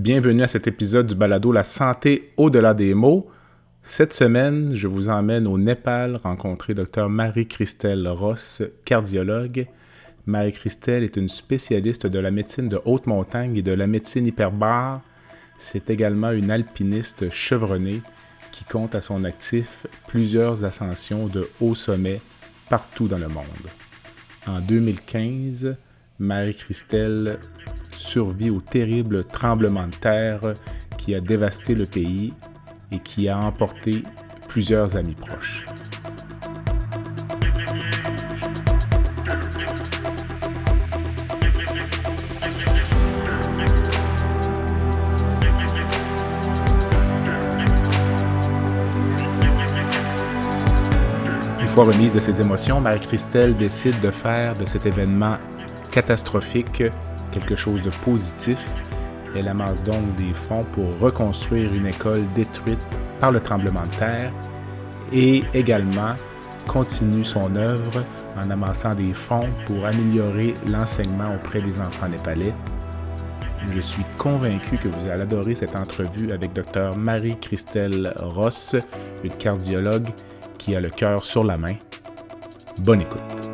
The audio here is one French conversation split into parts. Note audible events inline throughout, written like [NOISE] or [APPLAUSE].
Bienvenue à cet épisode du balado La santé au-delà des mots. Cette semaine, je vous emmène au Népal rencontrer Dr Marie-Christelle Ross, cardiologue. Marie-Christelle est une spécialiste de la médecine de haute montagne et de la médecine hyperbare. C'est également une alpiniste chevronnée qui compte à son actif plusieurs ascensions de haut sommet partout dans le monde. En 2015, Marie-Christelle survit au terrible tremblement de terre qui a dévasté le pays et qui a emporté plusieurs amis proches. Une fois remise de ses émotions, Marie-Christelle décide de faire de cet événement catastrophique quelque chose de positif. Elle amasse donc des fonds pour reconstruire une école détruite par le tremblement de terre et également continue son œuvre en amassant des fonds pour améliorer l'enseignement auprès des enfants népalais. Je suis convaincu que vous allez adorer cette entrevue avec Dr Marie-Christelle Ross, une cardiologue qui a le cœur sur la main. Bonne écoute.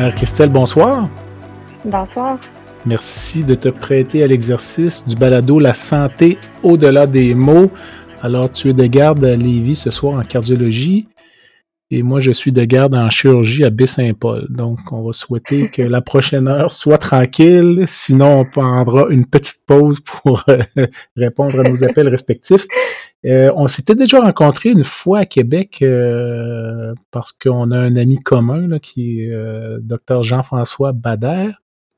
Marie-Christelle, bonsoir. Bonsoir. Merci de te prêter à l'exercice du balado La santé au-delà des mots. Alors, tu es de garde à Lévis ce soir en cardiologie et moi, je suis de garde en chirurgie à Baie-Saint-Paul. Donc, on va souhaiter que la prochaine heure soit tranquille. Sinon, on prendra une petite pause pour euh, [LAUGHS] répondre à nos appels respectifs. Euh, on s'était déjà rencontré une fois à Québec euh, parce qu'on a un ami commun là, qui est Dr Jean-François Bader,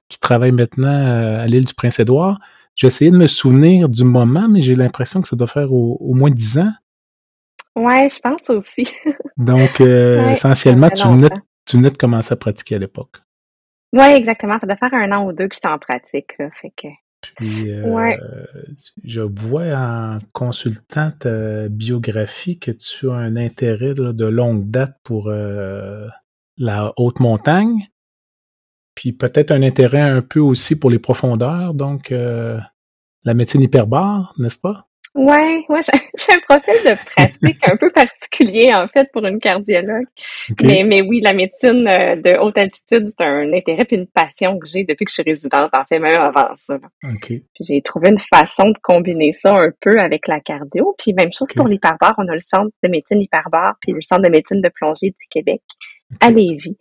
qui travaille maintenant à l'île du Prince-Édouard. J'ai essayé de me souvenir du moment, mais j'ai l'impression que ça doit faire au, au moins dix ans. Ouais, je pense aussi. [LAUGHS] Donc, euh, essentiellement, tu venais, tu venais de commencer à pratiquer à l'époque. Oui, exactement. Ça doit faire un an ou deux que j'étais en pratique. Là, fait que... Puis, euh, je vois en consultant ta biographie que tu as un intérêt de longue date pour euh, la haute montagne, puis peut-être un intérêt un peu aussi pour les profondeurs, donc la médecine hyperbare, n'est-ce pas? Ouais, ouais, [LAUGHS] j'ai un profil de pratique un peu particulier en fait pour une cardiologue. Mais, mais oui, la médecine euh, de haute altitude, c'est un intérêt et une passion que j'ai depuis que je suis résidente, en fait, même avant ça. Puis j'ai trouvé une façon de combiner ça un peu avec la cardio. Puis même chose pour l'hyperbare, on a le centre de médecine hyperbare puis le centre de médecine de plongée du Québec à Lévis.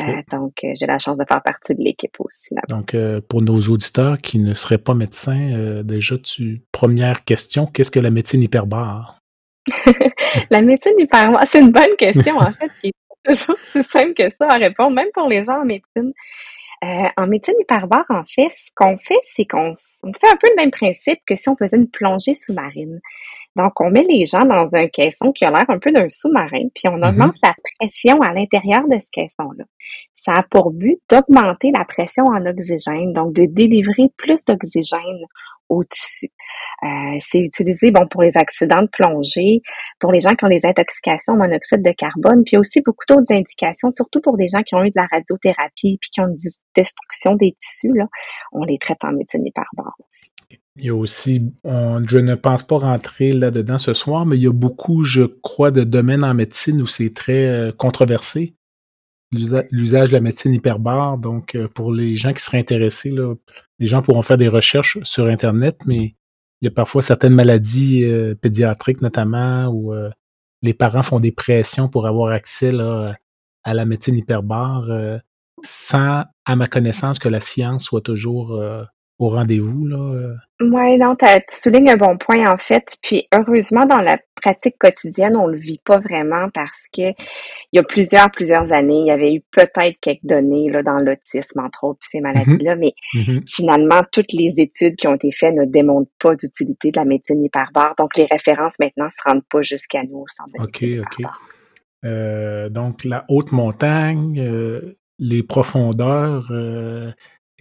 Euh, donc, euh, j'ai la chance de faire partie de l'équipe aussi. Là donc, euh, pour nos auditeurs qui ne seraient pas médecins, déjà, tu première question, qu'est-ce que la médecine hyperbare? [LAUGHS] la médecine hyperbare, c'est une bonne question, en [LAUGHS] fait, qui est toujours si simple que ça à répondre, même pour les gens en médecine. en médecine hyperbare, en fait, ce qu'on fait, c'est qu'on fait un peu le même principe que si on faisait une plongée sous-marine. Donc, on met les gens dans un caisson qui a l'air un peu d'un sous-marin, puis on mm-hmm. augmente la pression à l'intérieur de ce caisson-là. Ça a pour but d'augmenter la pression en oxygène, donc de délivrer plus d'oxygène au tissu. Euh, c'est utilisé bon pour les accidents de plongée, pour les gens qui ont des intoxications au monoxyde de carbone, puis aussi beaucoup d'autres indications, surtout pour des gens qui ont eu de la radiothérapie puis qui ont une destruction des tissus. Là, on les traite en médecine aussi. Il y a aussi, je ne pense pas rentrer là-dedans ce soir, mais il y a beaucoup, je crois, de domaines en médecine où c'est très euh, controversé. l'usage de la médecine hyperbare. Donc, pour les gens qui seraient intéressés, les gens pourront faire des recherches sur Internet, mais il y a parfois certaines maladies pédiatriques notamment où les parents font des pressions pour avoir accès à la médecine hyperbare sans, à ma connaissance, que la science soit toujours au rendez-vous. Là. Oui, non, tu soulignes un bon point en fait. Puis heureusement, dans la pratique quotidienne, on le vit pas vraiment parce que il y a plusieurs, plusieurs années, il y avait eu peut-être quelques données là, dans l'autisme, entre autres, puis ces mm-hmm. maladies-là, mais mm-hmm. finalement, toutes les études qui ont été faites ne démontrent pas d'utilité de la médecine hyperbare. Donc, les références maintenant se rendent pas jusqu'à nous. OK, OK. Euh, donc, la haute montagne, euh, les profondeurs, euh,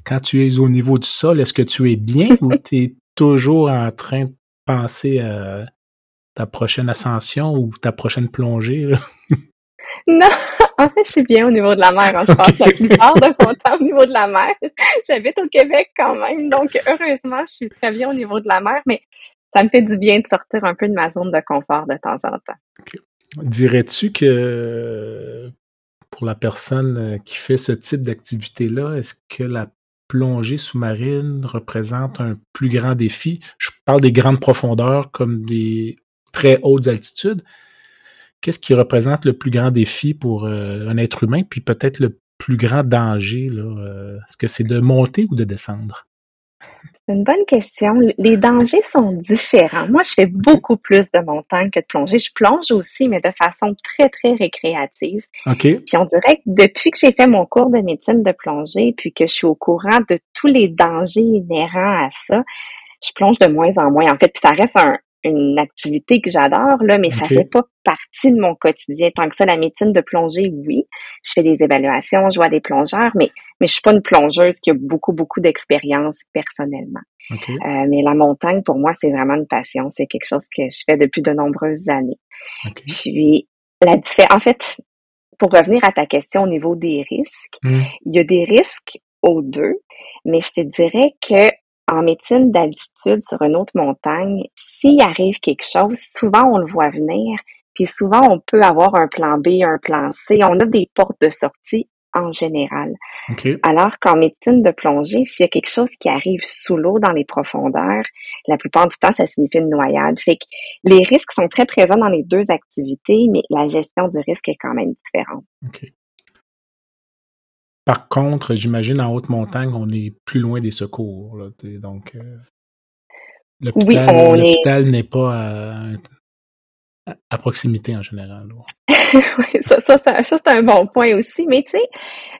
quand tu es au niveau du sol, est-ce que tu es bien ou [LAUGHS] tu es toujours en train de penser à ta prochaine ascension ou ta prochaine plongée? [LAUGHS] Non, en fait, je suis bien au niveau de la mer. Hein. Je passe la plupart de mon [LAUGHS] temps au niveau de la mer. J'habite au Québec quand même, donc heureusement, je suis très bien au niveau de la mer, mais ça me fait du bien de sortir un peu de ma zone de confort de temps en temps. Dirais-tu que pour la personne qui fait ce type d'activité-là, est-ce que la plongée sous-marine représente un plus grand défi. Je parle des grandes profondeurs comme des très hautes altitudes. Qu'est-ce qui représente le plus grand défi pour euh, un être humain, puis peut-être le plus grand danger? Euh, est-ce que c'est de monter ou de descendre? C'est une bonne question. Les dangers sont différents. Moi, je fais beaucoup plus de montagne que de plongée. Je plonge aussi, mais de façon très, très récréative. OK. Puis on dirait que depuis que j'ai fait mon cours de médecine de plongée, puis que je suis au courant de tous les dangers inhérents à ça, je plonge de moins en moins. En fait, puis ça reste un, une activité que j'adore, là, mais ça fait pas partie de mon quotidien. Tant que ça, la médecine de plongée, oui. Je fais des évaluations, je vois des plongeurs, mais, mais je suis pas une plongeuse qui a beaucoup, beaucoup d'expérience personnellement. Euh, mais la montagne, pour moi, c'est vraiment une passion. C'est quelque chose que je fais depuis de nombreuses années. Puis, la en fait, pour revenir à ta question au niveau des risques, hmm. il y a des risques aux deux, mais je te dirais que en médecine d'altitude sur une autre montagne, s'il arrive quelque chose, souvent on le voit venir, puis souvent on peut avoir un plan B, un plan C. On a des portes de sortie en général. Alors qu'en médecine de plongée, s'il y a quelque chose qui arrive sous l'eau dans les profondeurs, la plupart du temps, ça signifie une noyade. Fait que les risques sont très présents dans les deux activités, mais la gestion du risque est quand même différente. Par contre, j'imagine en haute montagne, on est plus loin des secours. donc, euh, l'hôpital n'est pas à, proximité en général. [LAUGHS] oui, ça, ça c'est un bon point aussi. Mais tu sais,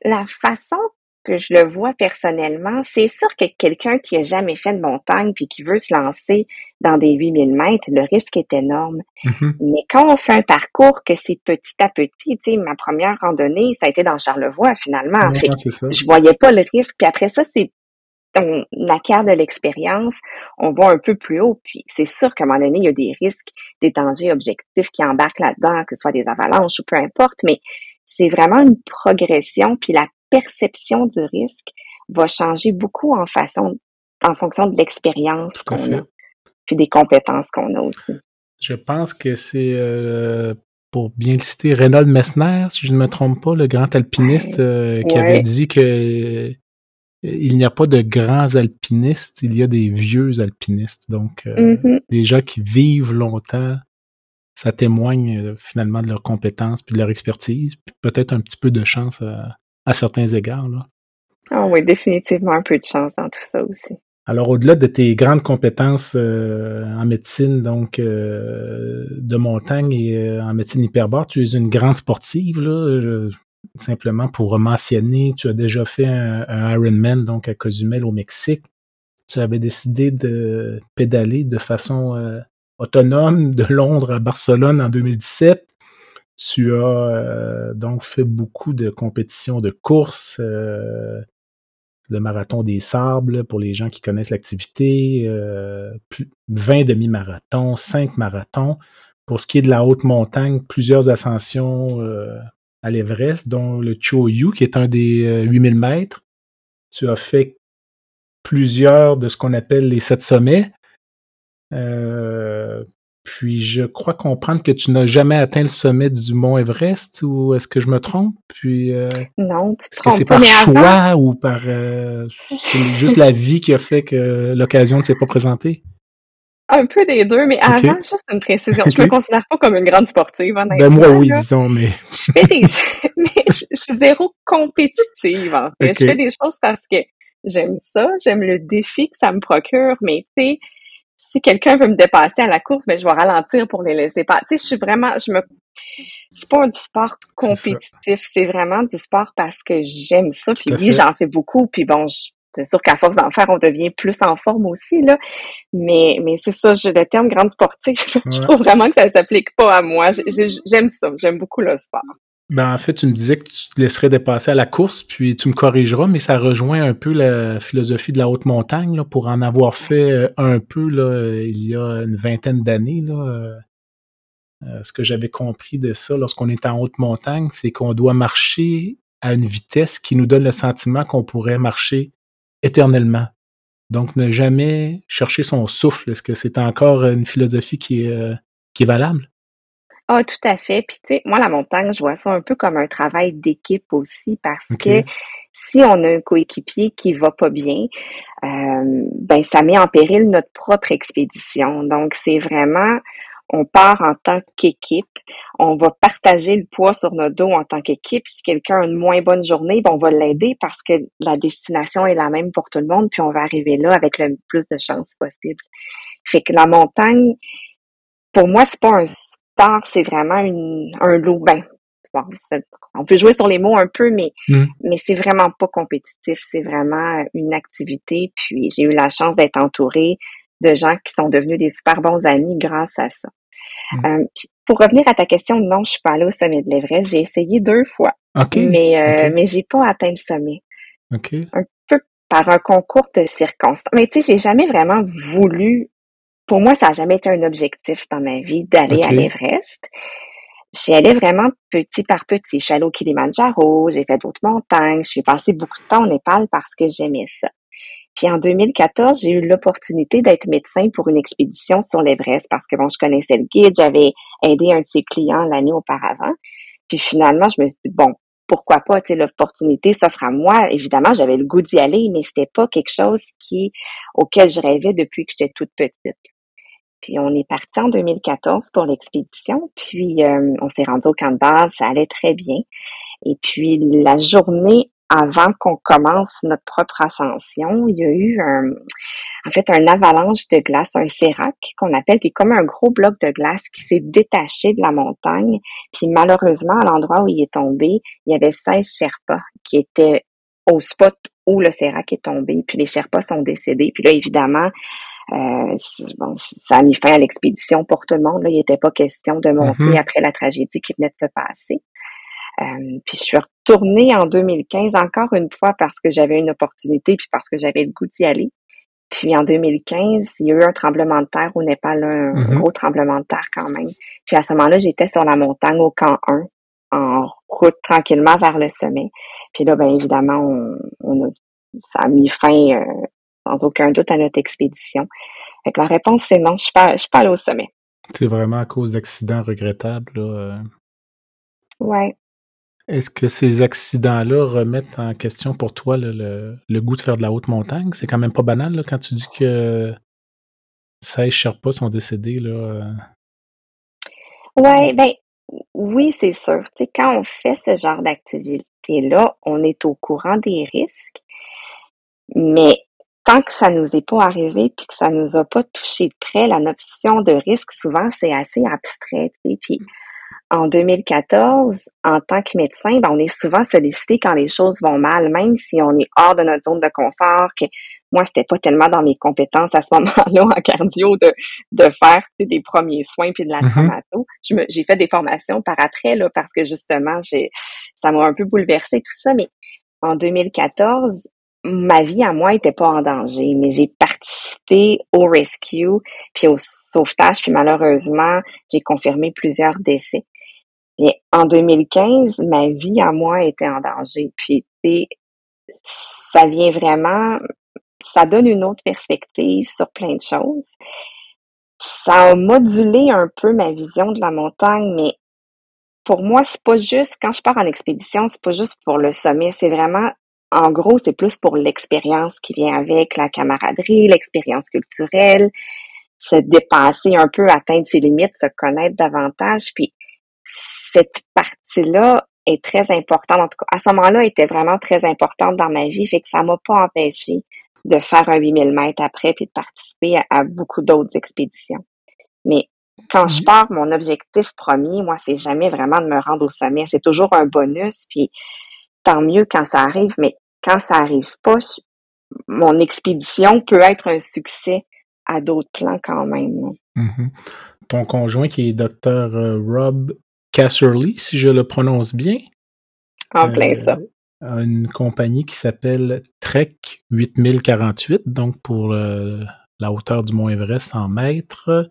la façon que je le vois personnellement, c'est sûr que quelqu'un qui a jamais fait de montagne puis qui veut se lancer dans des 8000 mètres, le risque est énorme. Mm-hmm. Mais quand on fait un parcours que c'est petit à petit, tu sais, ma première randonnée, ça a été dans Charlevoix finalement. Ouais, fait, ça. Je voyais pas le risque. Puis après ça, c'est on acquiert de l'expérience, on va un peu plus haut, puis c'est sûr qu'à un moment donné, il y a des risques, des dangers objectifs qui embarquent là-dedans, que ce soit des avalanches ou peu importe, mais c'est vraiment une progression, puis la perception du risque va changer beaucoup en façon, en fonction de l'expérience qu'on a, puis des compétences qu'on a aussi. Je pense que c'est, euh, pour bien le citer, Reynold Messner, si je ne me trompe pas, le grand alpiniste euh, qui avait dit que euh, il n'y a pas de grands alpinistes, il y a des vieux alpinistes. Donc, mm-hmm. des gens qui vivent longtemps, ça témoigne finalement de leurs compétences puis de leur expertise, puis peut-être un petit peu de chance à, à certains égards. Là. Ah oui, définitivement un peu de chance dans tout ça aussi. Alors, au-delà de tes grandes compétences euh, en médecine, donc euh, de montagne et euh, en médecine hyperbare, tu es une grande sportive, là. simplement pour mentionner, tu as déjà fait un, Ironman donc à Cozumel au Mexique. Tu avais décidé de pédaler de façon autonome de Londres à Barcelone en 2017. Tu as euh, donc fait beaucoup de compétitions de course, euh, le marathon des sables pour les gens qui connaissent l'activité, 20 euh, demi-marathons, 5 marathons. Pour ce qui est de la haute montagne, plusieurs ascensions à l'Everest, dont le Choyu, qui est un des 8000 mètres. Tu as fait plusieurs de ce qu'on appelle les sept sommets. Puis je crois comprendre que tu n'as jamais atteint le sommet du mont Everest, ou est-ce que je me trompe? Puis euh, non, tu te Est-ce que c'est par choix ou par euh, c'est juste la vie qui a fait que l'occasion ne s'est pas présentée? Un peu des deux, mais avant, juste une précision. Je me considère pas comme une grande sportive, honnêtement. Ben moi, oui, disons, mais... [LAUGHS] je fais des... [LAUGHS] mais je, suis zéro compétitive, en fait. Je fais des choses parce que j'aime ça, j'aime le défi que ça me procure, mais tu sais, si quelqu'un veut me dépasser à la course, ben je vais ralentir pour les laisser pas. Tu sais, je suis vraiment, je me, c'est pas du sport compétitif, c'est vraiment du sport parce que j'aime ça. Puis oui, j'en fais beaucoup. Puis bon, c'est sûr qu'à force d'en faire, on devient plus en forme aussi là. Mais mais c'est ça, je, le terme grande sportive, je trouve vraiment que ça s'applique pas à moi. J'aime ça, j'aime beaucoup le sport. Ben, en fait, tu me disais que tu te laisserais dépasser à la course, puis tu me corrigeras, mais ça rejoint un peu la philosophie de la haute montagne, là, pour en avoir fait euh, un peu là, il y a une vingtaine d'années. Là, euh, euh, ce que j'avais compris de ça lorsqu'on est en haute montagne, c'est qu'on doit marcher à une vitesse qui nous donne le sentiment qu'on pourrait marcher éternellement. Donc, ne jamais chercher son souffle. Est-ce que c'est encore une philosophie qui est, qui est valable? Ah, tout à fait. Puis, tu sais, moi, la montagne, je vois ça un peu comme un travail d'équipe aussi parce que si on a un coéquipier qui va pas bien, euh, ben, ça met en péril notre propre expédition. Donc, c'est vraiment, on part en tant qu'équipe, on va partager le poids sur notre dos en tant qu'équipe. Si quelqu'un a une moins bonne journée, ben, on va l'aider parce que la destination est la même pour tout le monde, puis on va arriver là avec le plus de chances possible. Fait que la montagne, pour moi, c'est pas un c'est vraiment une, un lot. Ben, on peut jouer sur les mots un peu, mais, mm. mais c'est vraiment pas compétitif. C'est vraiment une activité. Puis j'ai eu la chance d'être entourée de gens qui sont devenus des super bons amis grâce à ça. Mm. Euh, pour revenir à ta question, non, je suis pas allée au sommet de l'Everest. J'ai essayé deux fois. Mais, euh, mais j'ai pas atteint le sommet. Un peu par un concours de circonstances. Mais tu sais, j'ai jamais vraiment voulu pour moi, ça n'a jamais été un objectif dans ma vie d'aller à l'Everest. J'y allais vraiment petit par petit. Je suis allée au Kilimanjaro, j'ai fait d'autres montagnes, suis passé beaucoup de temps au Népal parce que j'aimais ça. Puis en 2014, j'ai eu l'opportunité d'être médecin pour une expédition sur l'Everest parce que bon, je connaissais le guide, j'avais aidé un de ses clients l'année auparavant. Puis finalement, je me suis dit bon, pourquoi pas, tu sais, l'opportunité s'offre à moi. Évidemment, j'avais le goût d'y aller, mais c'était pas quelque chose qui auquel je rêvais depuis que j'étais toute petite. Puis on est parti en 2014 pour l'expédition. Puis euh, on s'est rendu au camp de base, ça allait très bien. Et puis la journée avant qu'on commence notre propre ascension, il y a eu un, en fait un avalanche de glace, un sérac qu'on appelle, qui est comme un gros bloc de glace qui s'est détaché de la montagne. Puis malheureusement, à l'endroit où il est tombé, il y avait 16 Sherpas qui étaient au spot où le sérac est tombé. Puis les Sherpas sont décédés. Puis là, évidemment, euh, bon, ça a mis fin à l'expédition pour tout le monde. Là. Il n'était pas question de monter mm-hmm. après la tragédie qui venait de se passer. Euh, puis je suis retournée en 2015 encore une fois parce que j'avais une opportunité puis parce que j'avais le goût d'y aller. Puis en 2015, il y a eu un tremblement de terre au Népal, un mm-hmm. gros tremblement de terre quand même. Puis à ce moment-là, j'étais sur la montagne au camp 1, en route tranquillement vers le sommet. Puis là, bien évidemment, on, on a, ça a mis fin euh, sans aucun doute à notre expédition. Fait la réponse, c'est non, je ne suis pas allée au sommet. C'est vraiment à cause d'accidents regrettables, là. Euh. Ouais. Est-ce que ces accidents-là remettent en question pour toi le, goût de faire de la haute montagne? C'est quand même pas banal là, quand tu dis que 16 Sherpas sont décédés. Là. Euh. Ouais, ben oui, c'est sûr. Tu quand on fait ce genre d'activité-là, on est au courant des risques. Mais tant que ça nous est pas arrivé puis que ça nous a pas touché de près, la notion de risque, souvent, c'est assez abstrait. Puis en 2014, en tant que médecin, ben, on est souvent sollicité quand les choses vont mal, même si on est hors de notre zone de confort, que moi, c'était pas tellement dans mes compétences à ce [LAUGHS] moment-là en cardio de, de faire des premiers soins puis de la mm-hmm. J'ai fait des formations par après, là, parce que justement, j'ai ça m'a un peu bouleversé tout ça, mais en 2014, ma vie à moi était pas en danger, mais j'ai participé au rescue puis au sauvetage, puis malheureusement, j'ai confirmé plusieurs décès. Et en 2015, ma vie à moi était en danger. Puis, ça vient vraiment, ça donne une autre perspective sur plein de choses. ça a modulé un peu ma vision de la montagne, mais pour moi, c'est pas juste, quand je pars en expédition, c'est pas juste pour le sommet, c'est vraiment, en gros, c'est plus pour l'expérience qui vient avec, la camaraderie, l'expérience culturelle, se dépasser un peu, atteindre ses limites, se connaître davantage, puis cette partie-là est très importante, en tout cas, à ce moment-là, était vraiment très importante dans ma vie, fait que ça m'a pas empêché de faire un 8000 mètres après, puis de participer à beaucoup d'autres expéditions. Mais quand je mmh. pars, mon objectif premier, moi, c'est jamais vraiment de me rendre au sommet. C'est toujours un bonus, puis tant mieux quand ça arrive, mais quand ça arrive pas, mon expédition peut être un succès à d'autres plans quand même. Mmh Ton conjoint qui est docteur euh, Rob Casserly, si je le prononce bien. En plein ça. Euh, a une compagnie qui s'appelle Trek 8048, donc pour euh, la hauteur du Mont Everest en mètres.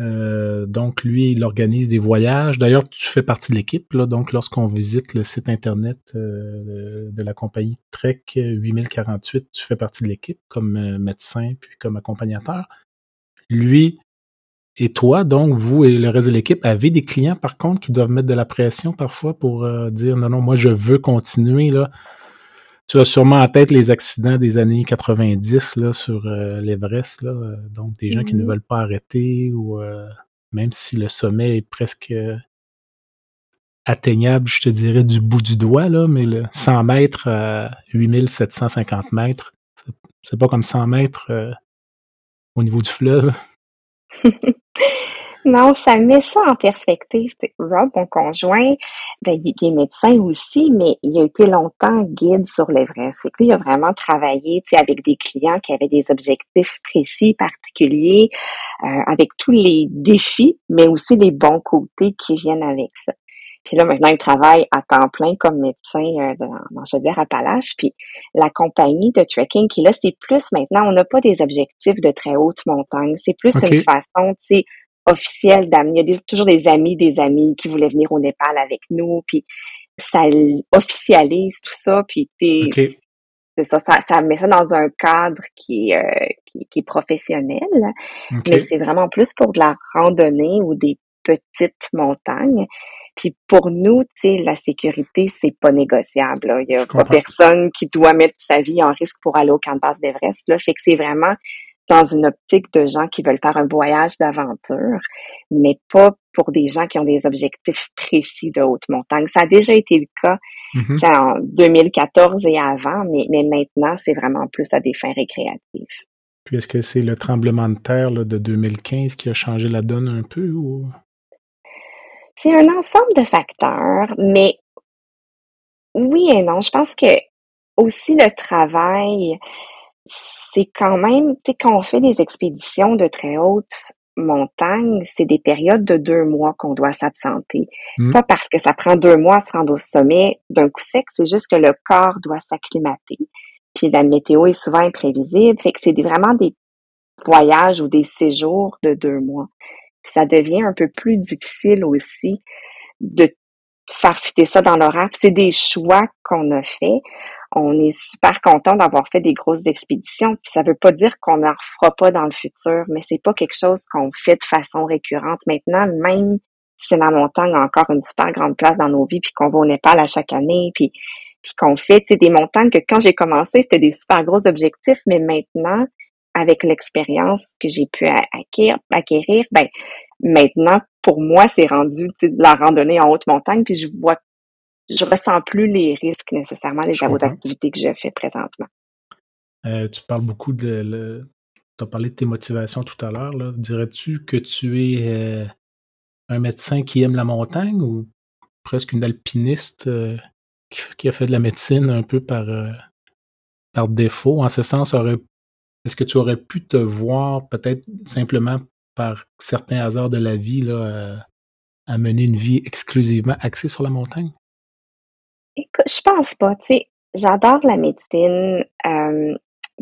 Euh, donc, lui, il organise des voyages. D'ailleurs, tu fais partie de l'équipe. Donc, lorsqu'on visite le site Internet euh, de la compagnie Trek 8048, tu fais partie de l'équipe comme euh, médecin puis comme accompagnateur. Lui et toi, donc, vous et le reste de l'équipe, avez des clients, par contre, qui doivent mettre de la pression parfois pour dire non, non, moi, je veux continuer. Là tu as sûrement en tête les accidents des années 90 là, sur euh, l'Everest. Là, donc, des gens qui ne mm-hmm. veulent pas arrêter ou euh, même si le sommet est presque euh, atteignable, je te dirais, du bout du doigt, là, mais le 100 mètres à 8750 mètres, c'est pas comme 100 mètres au niveau du fleuve. [LAUGHS] Non, ça met ça en perspective. Rob, mon conjoint, ben, il est médecin aussi, mais il a été longtemps guide sur l'Everest. C'est que lui, il a vraiment travaillé avec des clients qui avaient des objectifs précis, particuliers, euh, avec tous les défis, mais aussi les bons côtés qui viennent avec ça. Puis là, maintenant, il travaille à temps plein comme médecin euh, dans, dans Chaudière-Appalaches. Puis la compagnie de trekking qui là, c'est plus maintenant, on n'a pas des objectifs de très haute montagne. C'est plus une façon, tu sais, officiel d'amener. Il y a toujours des amis, des amis qui voulaient venir au Népal avec nous, puis ça officialise tout ça, puis c'est ça, ça, met ça dans un cadre qui, euh, qui, est professionnel, mais c'est vraiment plus pour de la randonnée ou des petites montagnes. Puis pour nous, tu sais, la sécurité, c'est pas négociable. Il y a pas personne qui doit mettre sa vie en risque pour aller au camp de base d'Everest. Là, fait que c'est vraiment dans une optique de gens qui veulent faire un voyage d'aventure, mais pas pour des gens qui ont des objectifs précis de haute montagne. Ça a déjà été le cas mm-hmm. en 2014 et avant, mais, mais maintenant, c'est vraiment plus à des fins récréatives. Puis est-ce que c'est le tremblement de terre de 2015 qui a changé la donne un peu ou? C'est un ensemble de facteurs, mais oui et non. Je pense que aussi le travail, c'est quand même, tu sais, quand on fait des expéditions de très hautes montagnes, c'est des périodes de deux mois qu'on doit s'absenter. Mmh. Pas parce que ça prend deux mois à se rendre au sommet d'un coup sec, c'est juste que le corps doit s'acclimater. Puis la météo est souvent imprévisible, fait que c'est vraiment des voyages ou des séjours de deux mois. Puis ça devient un peu plus difficile aussi de faire fitter ça dans l'horaire. C'est des choix qu'on a faits on est super content d'avoir fait des grosses expéditions. Puis ça veut pas dire qu'on n'en refera pas dans le futur, mais c'est pas quelque chose qu'on fait de façon récurrente maintenant, même si la montagne a encore une super grande place dans nos vies, puis qu'on va au Népal à chaque année, puis, qu'on fait des montagnes que quand j'ai commencé, c'était des super gros objectifs, mais maintenant, avec l'expérience que j'ai pu acquérir, acquérir, ben maintenant, pour moi, c'est rendu la randonnée en haute montagne, puis je vois je ressens plus les risques nécessairement des autres activités que je fais présentement. Euh, tu parles beaucoup de. Tu as parlé de tes motivations tout à l'heure. Dirais-tu que tu es euh, un médecin qui aime la montagne ou presque une alpiniste euh, qui, a fait de la médecine un peu par, par défaut? En ce sens, est-ce que tu aurais pu te voir peut-être simplement par certains hasards de la vie là, à mener une vie exclusivement axée sur la montagne? Écoute, je pense pas, tu sais, j'adore la médecine, euh,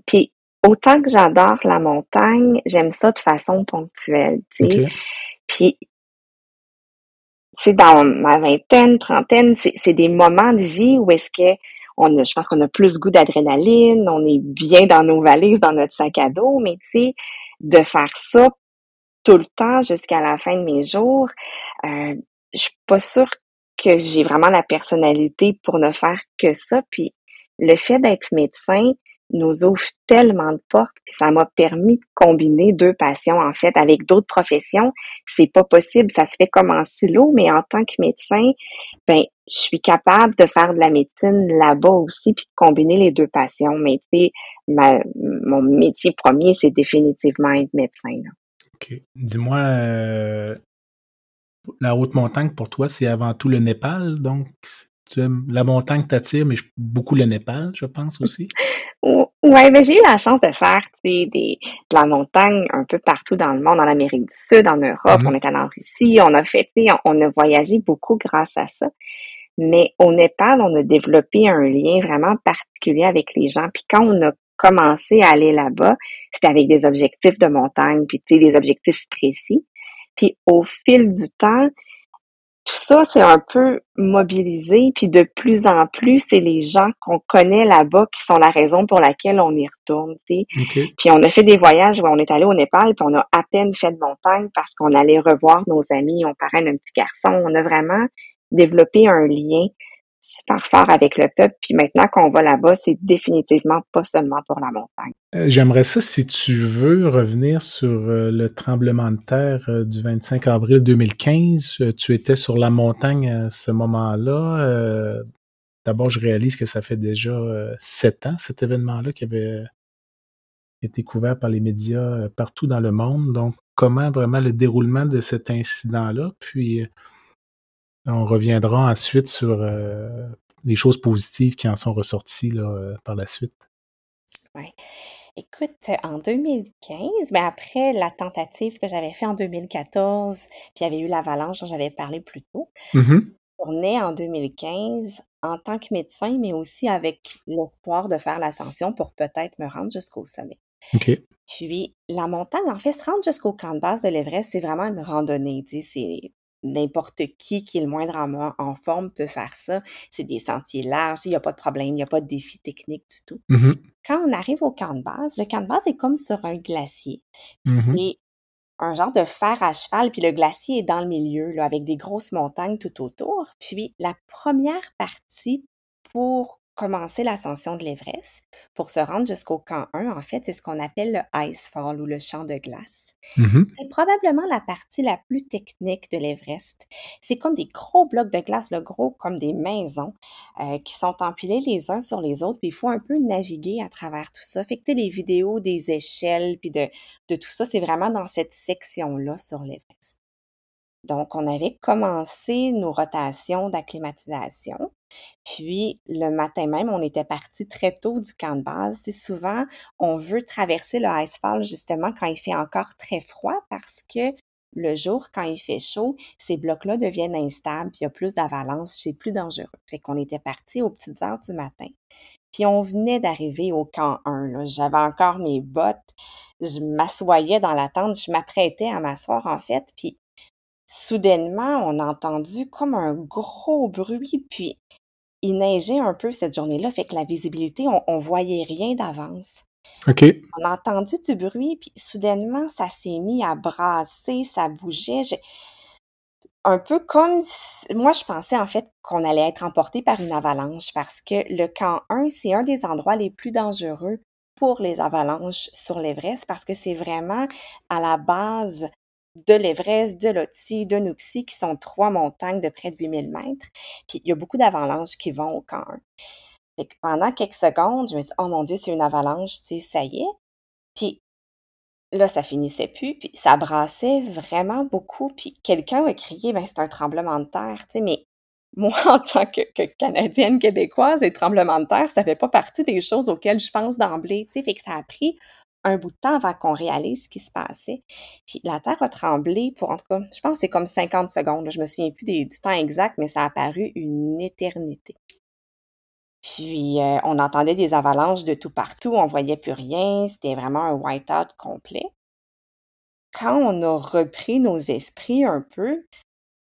puis autant que j'adore la montagne, j'aime ça de façon ponctuelle, tu sais. Puis, tu dans ma vingtaine, trentaine, c'est des moments de vie où est-ce que on a, je pense qu'on a plus goût d'adrénaline, on est bien dans nos valises, dans notre sac à dos, mais tu sais, de faire ça tout le temps jusqu'à la fin de mes jours. Euh, je suis pas sûre que j'ai vraiment la personnalité pour ne faire que ça. Puis le fait d'être médecin nous ouvre tellement de portes. Ça m'a permis de combiner deux passions en fait avec d'autres professions. C'est pas possible, ça se fait comme en silo, mais en tant que médecin, ben je suis capable de faire de la médecine là-bas aussi puis de combiner les deux passions. Mais tu mon métier premier, c'est définitivement être médecin. OK. Dis-moi, euh, la haute montagne pour toi, c'est avant tout le Népal, donc la montagne t'attire, mais beaucoup le Népal, je pense aussi. Oui, mais j'ai eu la chance de faire des, de la montagne un peu partout dans le monde, en Amérique du Sud, en Europe, mm-hmm. on est allé en Russie, on a fait, on a voyagé beaucoup grâce à ça. Mais au Népal, on a développé un lien vraiment particulier avec les gens. Puis quand on a commencé à aller là-bas, c'était avec des objectifs de montagne, puis des objectifs précis. Puis au fil du temps, tout ça, c'est un peu mobilisé, puis de plus en plus, c'est les gens qu'on connaît là-bas qui sont la raison pour laquelle on y retourne. Puis on a fait des voyages où on est allé au Népal, puis on a à peine fait de montagne parce qu'on allait revoir nos amis, on parraine un petit garçon. On a vraiment développé un lien super fort avec le peuple. Puis maintenant qu'on va là-bas, c'est définitivement pas seulement pour la montagne. Euh, j'aimerais ça, si tu veux, revenir sur euh, le tremblement de terre euh, du 25 avril 2015. tu étais sur la montagne à ce moment-là. D'abord, je réalise que ça fait déjà sept ans, cet événement-là, qui avait été couvert par les médias partout dans le monde. Donc, comment vraiment le déroulement de cet incident-là? Puis, on reviendra ensuite sur euh, les choses positives qui en sont ressorties là, euh, par la suite. Oui. Écoute, en 2015, ben après la tentative que j'avais faite en 2014, puis il y avait eu l'avalanche dont j'avais parlé plus tôt, mm-hmm. on en 2015 en tant que médecin, mais aussi avec l'espoir de faire l'ascension pour peut-être me rendre jusqu'au sommet. Puis la montagne, en fait, se rendre jusqu'au camp de base de l'Everest, c'est vraiment une randonnée. C'est n'importe qui qui est le moindre en, forme peut faire ça. C'est des sentiers larges, il n'y a pas de problème, il n'y a pas de défi technique du tout. Mmh Quand on arrive au camp de base, le camp de base est comme sur un glacier. Mmh c'est un genre de fer à cheval, puis le glacier est dans le milieu, là, avec des grosses montagnes tout autour. Puis la première partie pour commencer l'ascension de l'Everest, pour se rendre jusqu'au camp 1, en fait, c'est ce qu'on appelle le ice fall ou le champ de glace. Mm-hmm. C'est probablement la partie la plus technique de l'Everest. C'est comme des gros blocs de glace, le gros comme des maisons, euh, qui sont empilés les uns sur les autres, puis il faut un peu naviguer à travers tout ça. Fait que les vidéos des échelles, puis de, de tout ça, c'est vraiment dans cette section-là sur l'Everest. Donc, on avait commencé nos rotations d'acclimatisation. Puis, le matin même, on était parti très tôt du camp de base. C'est souvent, on veut traverser le icefall justement quand il fait encore très froid parce que le jour, quand il fait chaud, ces blocs-là deviennent instables, puis il y a plus d'avalanche, c'est plus dangereux. Fait qu'on était parti aux petites heures du matin. Puis on venait d'arriver au camp 1. J'avais encore mes bottes. Je m'assoyais dans la tente. Je m'apprêtais à m'asseoir, en fait. Soudainement, on a entendu comme un gros bruit, puis il neigeait un peu cette journée-là, fait que la visibilité, on, on voyait rien d'avance. OK. On a entendu du bruit, puis soudainement, ça s'est mis à brasser, ça bougeait. Un peu comme moi, je pensais en fait qu'on allait être emporté par une avalanche parce que le camp 1, c'est un des endroits les plus dangereux pour les avalanches sur l'Everest parce que c'est vraiment à la base de l'Everest, de l'Otsi, de Nupsi, qui sont trois montagnes de près de 8000 mètres. Puis il y a beaucoup d'avalanches qui vont au camp 1. Fait pendant quelques secondes, je me dis, oh mon Dieu, c'est une avalanche, tu ça y est. Puis là, ça finissait plus, puis ça brassait vraiment beaucoup. Puis quelqu'un a crié, ben c'est un tremblement de terre, tu sais, mais moi, en tant que, Canadienne québécoise, les tremblements de terre, ça fait pas partie des choses auxquelles je pense d'emblée, fait que ça a pris un bout de temps avant qu'on réalise ce qui se passait. Puis la Terre a tremblé pour, en tout je pense c'est comme 50 secondes. Je me souviens plus du temps exact, mais ça a paru une éternité. Puis euh, on entendait des avalanches de tout partout, on voyait plus rien, c'était vraiment un white-out complet. Quand on a repris nos esprits un peu,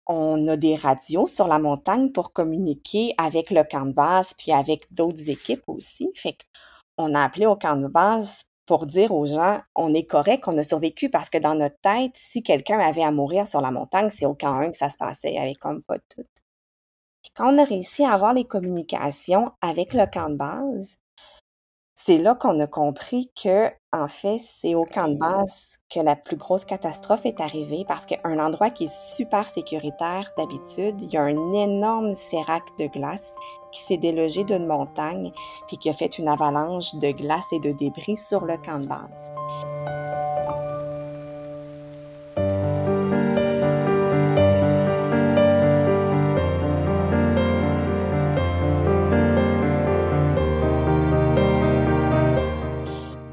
on a des radios sur la montagne pour communiquer avec le camp de base, puis avec d'autres équipes aussi. Fait qu'on a appelé au camp de base pour dire aux gens, on est correct, on a survécu parce que dans notre tête, si quelqu'un avait à mourir sur la montagne, c'est au camp 1 que ça se passait, avec comme pas tout. Puis quand on a réussi à avoir les communications avec le camp de base, c'est là qu'on a compris que, en fait, c'est au camp de base que la plus grosse catastrophe est arrivée parce qu'un endroit qui est super sécuritaire d'habitude, il y a un énorme sérac de glace qui s'est délogé d'une montagne puis qui a fait une avalanche de glace et de débris sur le camp de base.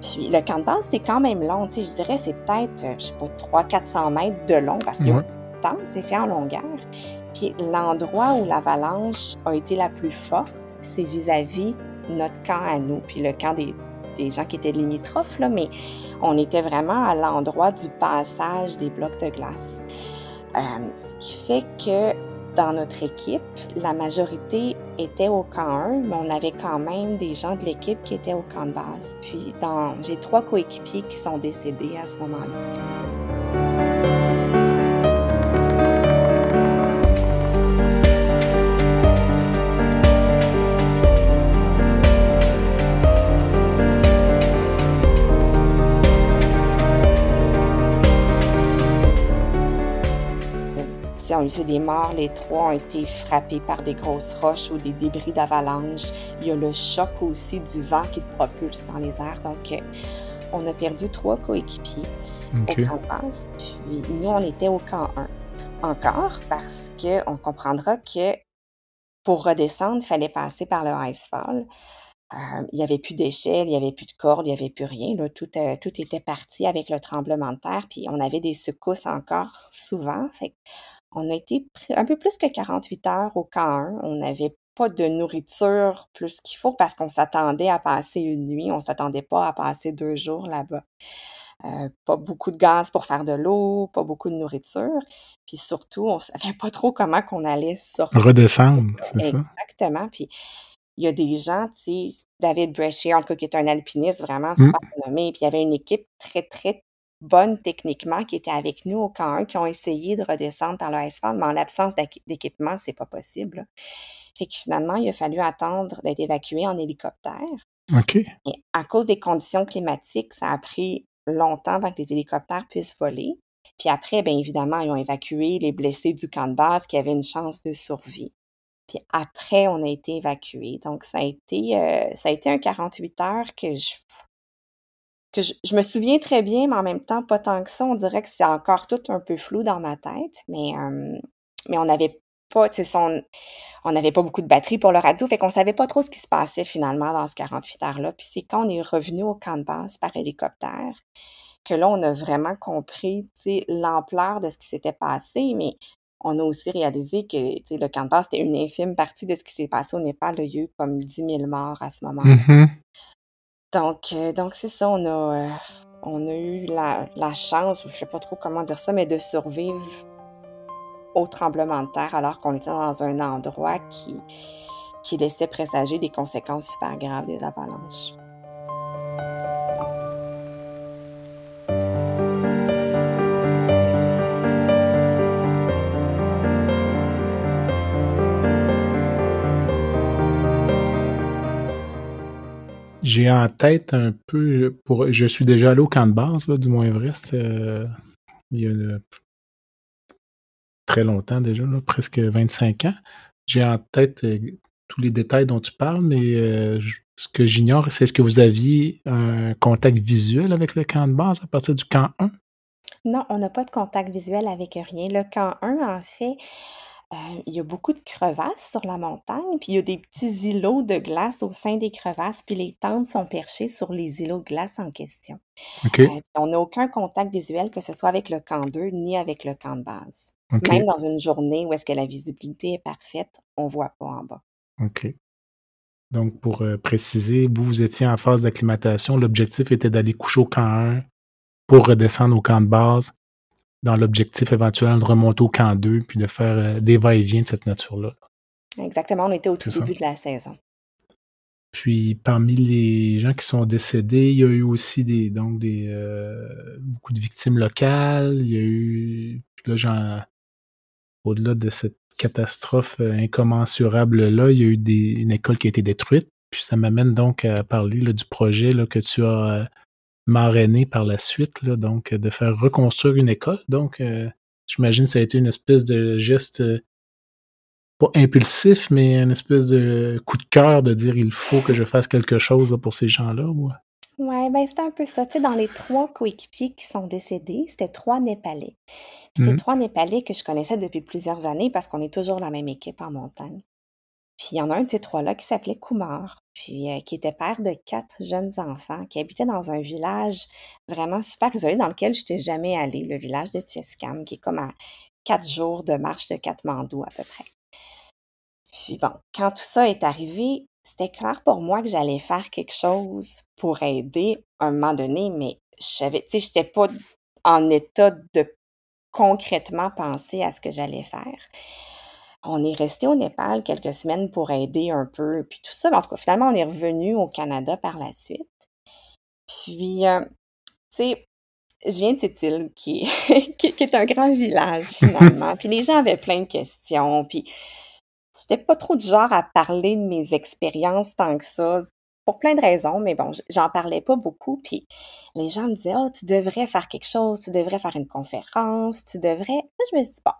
Puis le camp de base, c'est quand même long. Tu sais, je dirais, c'est peut-être, euh, je sais pas, 300-400 mètres de long parce que temps, c'est fait en longueur. Puis l'endroit où l'avalanche a été la plus forte, c'est vis-à-vis notre camp à nous, puis le camp des, gens qui étaient limitrophes, là, mais on était vraiment à l'endroit du passage des blocs de glace. Euh, ce qui fait que dans notre équipe, la majorité était au camp 1, mais on avait quand même des gens de l'équipe qui étaient au camp de base. Puis dans, j'ai trois coéquipiers qui sont décédés à ce moment-là. Si on c'est des morts, les trois ont été frappés par des grosses roches ou des débris d'avalanche. Il y a le choc aussi du vent qui te propulse dans les airs. Donc, euh, on a perdu trois coéquipiers OK. au camp de base. Puis nous, on était au camp 1. Encore parce qu'on comprendra que pour redescendre, il fallait passer par le Icefall. Euh, il n'y avait plus d'échelle, il n'y avait plus de corde, il n'y avait plus rien. Là. Tout, euh, tout était parti avec le tremblement de terre. Puis on avait des secousses encore souvent. Fait on a été un peu plus que 48 heures au camp 1. On n'avait pas de nourriture plus qu'il faut parce qu'on s'attendait à passer une nuit. On s'attendait pas à passer deux jours là-bas. Euh, pas beaucoup de gaz pour faire de l'eau, pas beaucoup de nourriture. Puis surtout, on savait pas trop comment qu'on allait sortir. Redescendre, c'est ça? Exactement. Puis il y a des gens, tu sais, David Brashear, en tout cas, qui est un alpiniste vraiment Mm. super nommé. Puis il y avait une équipe très, très bonne techniquement qui était avec nous au camp 1, qui ont essayé de redescendre par le mais en l'absence d'équi- d'équipement, c'est pas possible. là. Fait que finalement, il a fallu attendre d'être évacué en hélicoptère. OK. Et à cause des conditions climatiques, ça a pris longtemps avant que les hélicoptères puissent voler. Puis après, bien évidemment, ils ont évacué les blessés du camp de base qui avaient une chance de survie. Puis après, on a été évacués. Donc, ça a été, euh, ça a été un 48 heures que je, je, me souviens très bien, mais en même temps, pas tant que ça. On dirait que c'est encore tout un peu flou dans ma tête. Mais, on n'avait pas, beaucoup de batterie pour le radio, fait qu'on savait pas trop ce qui se passait finalement dans ce 48 heures-là. Puis c'est quand on est revenu au camp de base par hélicoptère que là, on a vraiment compris, l'ampleur de ce qui s'était passé, mais on a aussi réalisé que, le camp de base, c'était une infime partie de ce qui s'est passé au Népal. Il y a comme 10 000 morts à ce moment-là. Mhm. Donc, euh, donc c'est ça, on a, euh, eu la, la chance, ou je sais pas trop comment dire ça, mais de survivre au tremblement de terre alors qu'on était dans un endroit qui, qui laissait présager des conséquences super graves des avalanches. J'ai en tête un peu, pour, je suis déjà allé au camp de base du Mont Everest euh, il y a très longtemps déjà, là, presque 25 ans. J'ai en tête euh, tous les détails dont tu parles, mais euh, ce que j'ignore, c'est est-ce que vous aviez un contact visuel avec le camp de base à partir du camp 1? Non, on n'a pas de contact visuel avec rien. Le camp 1, en fait, euh, il y a beaucoup de crevasses sur la montagne, puis il y a des petits îlots de glace au sein des crevasses, puis les tentes sont perchées sur les îlots de glace en question. Euh, on n'a aucun contact visuel, que ce soit avec le camp 2 ni avec le camp de base. Même dans une journée où est-ce que la visibilité est parfaite, on voit pas en bas. OK. Donc, pour euh, préciser, vous, vous étiez en phase d'acclimatation. L'objectif était d'aller coucher au camp 1 pour redescendre au camp de base, dans l'objectif éventuel de remonter au camp 2 puis de faire euh, des va-et-vient de cette nature-là. Exactement, on était au tout ça. début de la saison. Puis parmi les gens qui sont décédés, il y a eu aussi des donc des euh, beaucoup de victimes locales. Il y a eu là, genre, au-delà de cette catastrophe euh, incommensurable là, il y a eu des, une école qui a été détruite. Puis ça m'amène donc à parler là, du projet là, que tu as marrainé par la suite, là, donc de faire reconstruire une école. Donc, j'imagine que ça a été une espèce de geste pas impulsif, mais une espèce de coup de cœur de dire il faut que je fasse quelque chose pour ces gens-là? Ouais, ouais ben c'était un peu ça. Tu sais, dans les trois coéquipiers qui sont décédés, c'était trois Népalais. Puis c'est mmh. trois Népalais que je connaissais depuis plusieurs années parce qu'on est toujours la même équipe en montagne. Puis il y en a un de ces trois-là qui s'appelait Kumar, puis euh, qui était père de quatre jeunes enfants, qui habitait dans un village vraiment super isolé dans lequel je n'étais jamais allée, le village de Cheskam, qui est comme à quatre jours de marche de Katmandou à peu près. Puis bon, quand tout ça est arrivé, c'était clair pour moi que j'allais faire quelque chose pour aider à un moment donné, mais je savais, tu sais, j'étais pas en état de concrètement penser à ce que j'allais faire. On est resté au Népal quelques semaines pour aider un peu, puis tout ça. en tout cas, finalement, on est revenu au Canada par la suite. Puis, euh, tu sais, je viens de cette île qui, [LAUGHS] qui, qui, est un grand village finalement. [LAUGHS] puis les gens avaient plein de questions. Puis J'étais pas trop du genre à parler de mes expériences tant que ça, pour plein de raisons, mais bon, j'en parlais pas beaucoup. Puis les gens me disaient, oh, tu devrais faire quelque chose, tu devrais faire une conférence, tu devrais. je me dis, bon,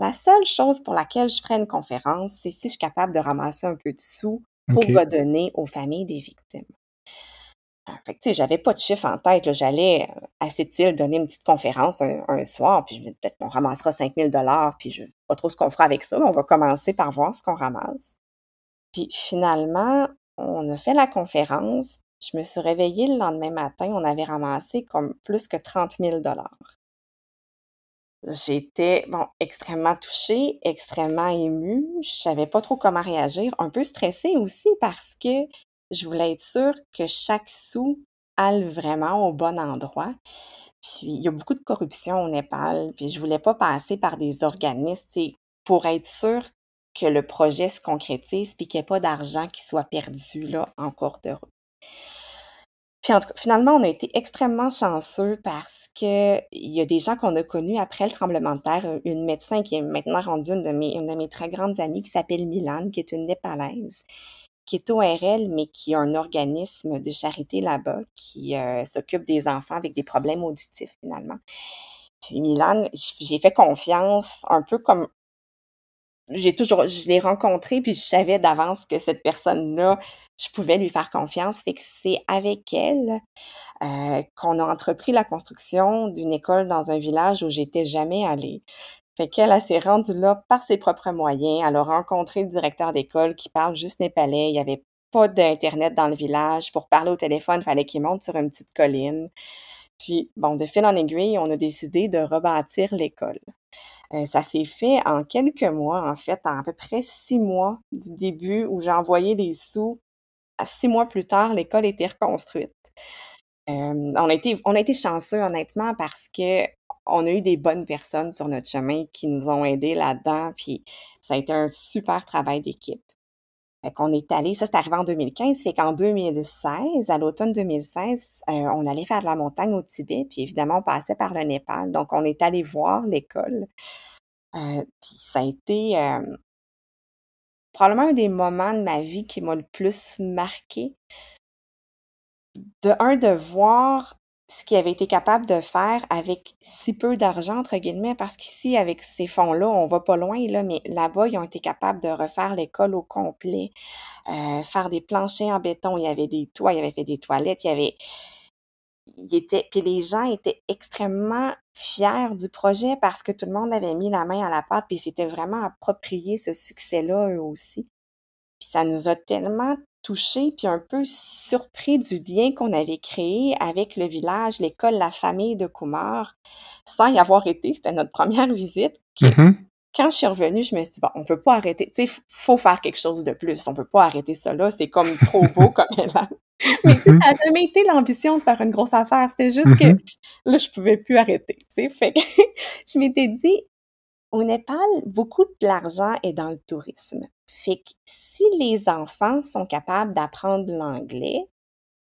la seule chose pour laquelle je ferais une conférence, c'est si je suis capable de ramasser un peu de sous pour redonner aux familles des victimes. Fait que, tu sais, j'avais pas de chiffre en tête. J'allais euh, à cette île donner une petite conférence un, soir, puis peut-être qu'on ramassera 5000 dollars, puis je sais pas trop ce qu'on fera avec ça, mais on va commencer par voir ce qu'on ramasse. Puis finalement, on a fait la conférence. Je me suis réveillée le lendemain matin, on avait ramassé comme plus que 30 000 dollars. J'étais, extrêmement touchée, extrêmement émue. Je savais pas trop comment réagir, un peu stressée aussi parce que je voulais être sûre que chaque sou aille vraiment au bon endroit. Puis il y a beaucoup de corruption au Népal, puis je voulais pas passer par des organismes pour être sûre que le projet se concrétise puis qu'il n'y ait pas d'argent qui soit perdu là en cours de route. Puis en tout cas, finalement, on a été extrêmement chanceux parce que il y a des gens qu'on a connus après le tremblement de terre, une médecin qui est maintenant rendue une de mes, une de mes très grandes amies qui s'appelle Milan, qui est une Népalaise, qui est ORL, mais qui a un organisme de charité là-bas qui euh, s'occupe des enfants avec des problèmes auditifs finalement. Puis Milan, j'ai fait confiance un peu comme j'ai toujours je l'ai rencontré puis je savais d'avance que cette personne-là, je pouvais lui faire confiance, fait que c'est avec elle euh, qu'on a entrepris la construction d'une école dans un village où j'étais jamais allée. Fait qu'elle, elle, s'est rendue là par ses propres moyens. Elle a rencontré le directeur d'école qui parle juste népalais. Il n'y avait pas d'Internet dans le village. Pour parler au téléphone, il fallait qu'il monte sur une petite colline. Puis, bon, de fil en aiguille, on a décidé de rebâtir l'école. Euh, ça s'est fait en quelques mois, en fait, en à peu près six mois du début où j'ai envoyé les sous. Six mois plus tard, l'école était reconstruite. On, a été, on a été chanceux, honnêtement, parce que on a eu des bonnes personnes sur notre chemin qui nous ont aidés là-dedans, puis ça a été un super travail d'équipe. Fait qu'on est allé, ça c'est arrivé en 2015, fait qu'en 2016, à l'automne 2016, euh, on allait faire de la montagne au Tibet, puis évidemment on passait par le Népal, donc on est allé voir l'école. Euh, puis ça a été euh, probablement un des moments de ma vie qui m'a le plus marqué. De un, de voir ce qu'ils avait été capable de faire avec si peu d'argent, entre guillemets, parce qu'ici, avec ces fonds-là, on va pas loin, là, mais là-bas, ils ont été capables de refaire l'école au complet, euh, faire des planchers en béton, il y avait des toits, il y avait fait des toilettes, il y avait... Il était, puis les gens étaient extrêmement fiers du projet parce que tout le monde avait mis la main à la pâte, puis c'était vraiment approprié ce succès-là eux aussi. Puis ça nous a tellement touché puis un peu surpris du lien qu'on avait créé avec le village, l'école, la famille de Kumar, sans y avoir été. C'était notre première visite. Mm-hmm. Quand je suis revenue, je me suis dit, bon, on peut pas arrêter. Tu sais, faut faire quelque chose de plus. On peut pas arrêter ça là. C'est comme trop beau [LAUGHS] comme élan. Mais tu sais, mm-hmm. ça n'a jamais été l'ambition de faire une grosse affaire. C'était juste que mm-hmm. là, je pouvais plus arrêter. Tu sais, fait que [LAUGHS] je m'étais dit, au Népal, beaucoup de l'argent est dans le tourisme. Fait que si les enfants sont capables d'apprendre l'anglais,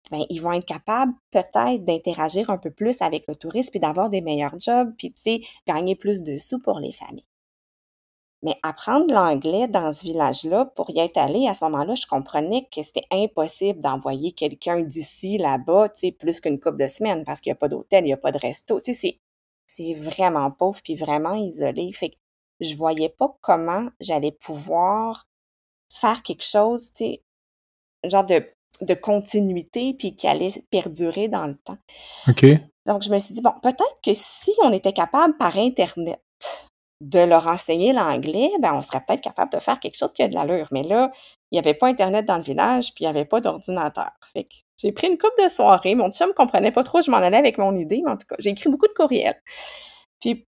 ben, ils vont être capables peut-être d'interagir un peu plus avec le tourisme et d'avoir des meilleurs jobs, puis tu sais, gagner plus de sous pour les familles. Mais apprendre l'anglais dans ce village-là, pour y être allé, à ce moment-là, je comprenais que c'était impossible d'envoyer quelqu'un d'ici là-bas, tu sais, plus qu'une couple de semaines, parce qu'il n'y a pas d'hôtel, il n'y a pas de resto. Tu sais, c'est vraiment pauvre puis vraiment isolé. Fait que je voyais pas comment j'allais pouvoir faire quelque chose, tu sais, genre de, de continuité puis qui allait perdurer dans le temps. OK. Donc, je me suis dit, bon, peut-être que si on était capable par Internet de leur enseigner l'anglais, ben, on serait peut-être capable de faire quelque chose qui a de l'allure. Mais là, il n'y avait pas Internet dans le village, puis il n'y avait pas d'ordinateur. Fait que j'ai pris une coupe de soirée. Mon chum comprenait pas trop, je m'en allais avec mon idée, mais en tout cas, j'ai écrit beaucoup de courriels. Puis,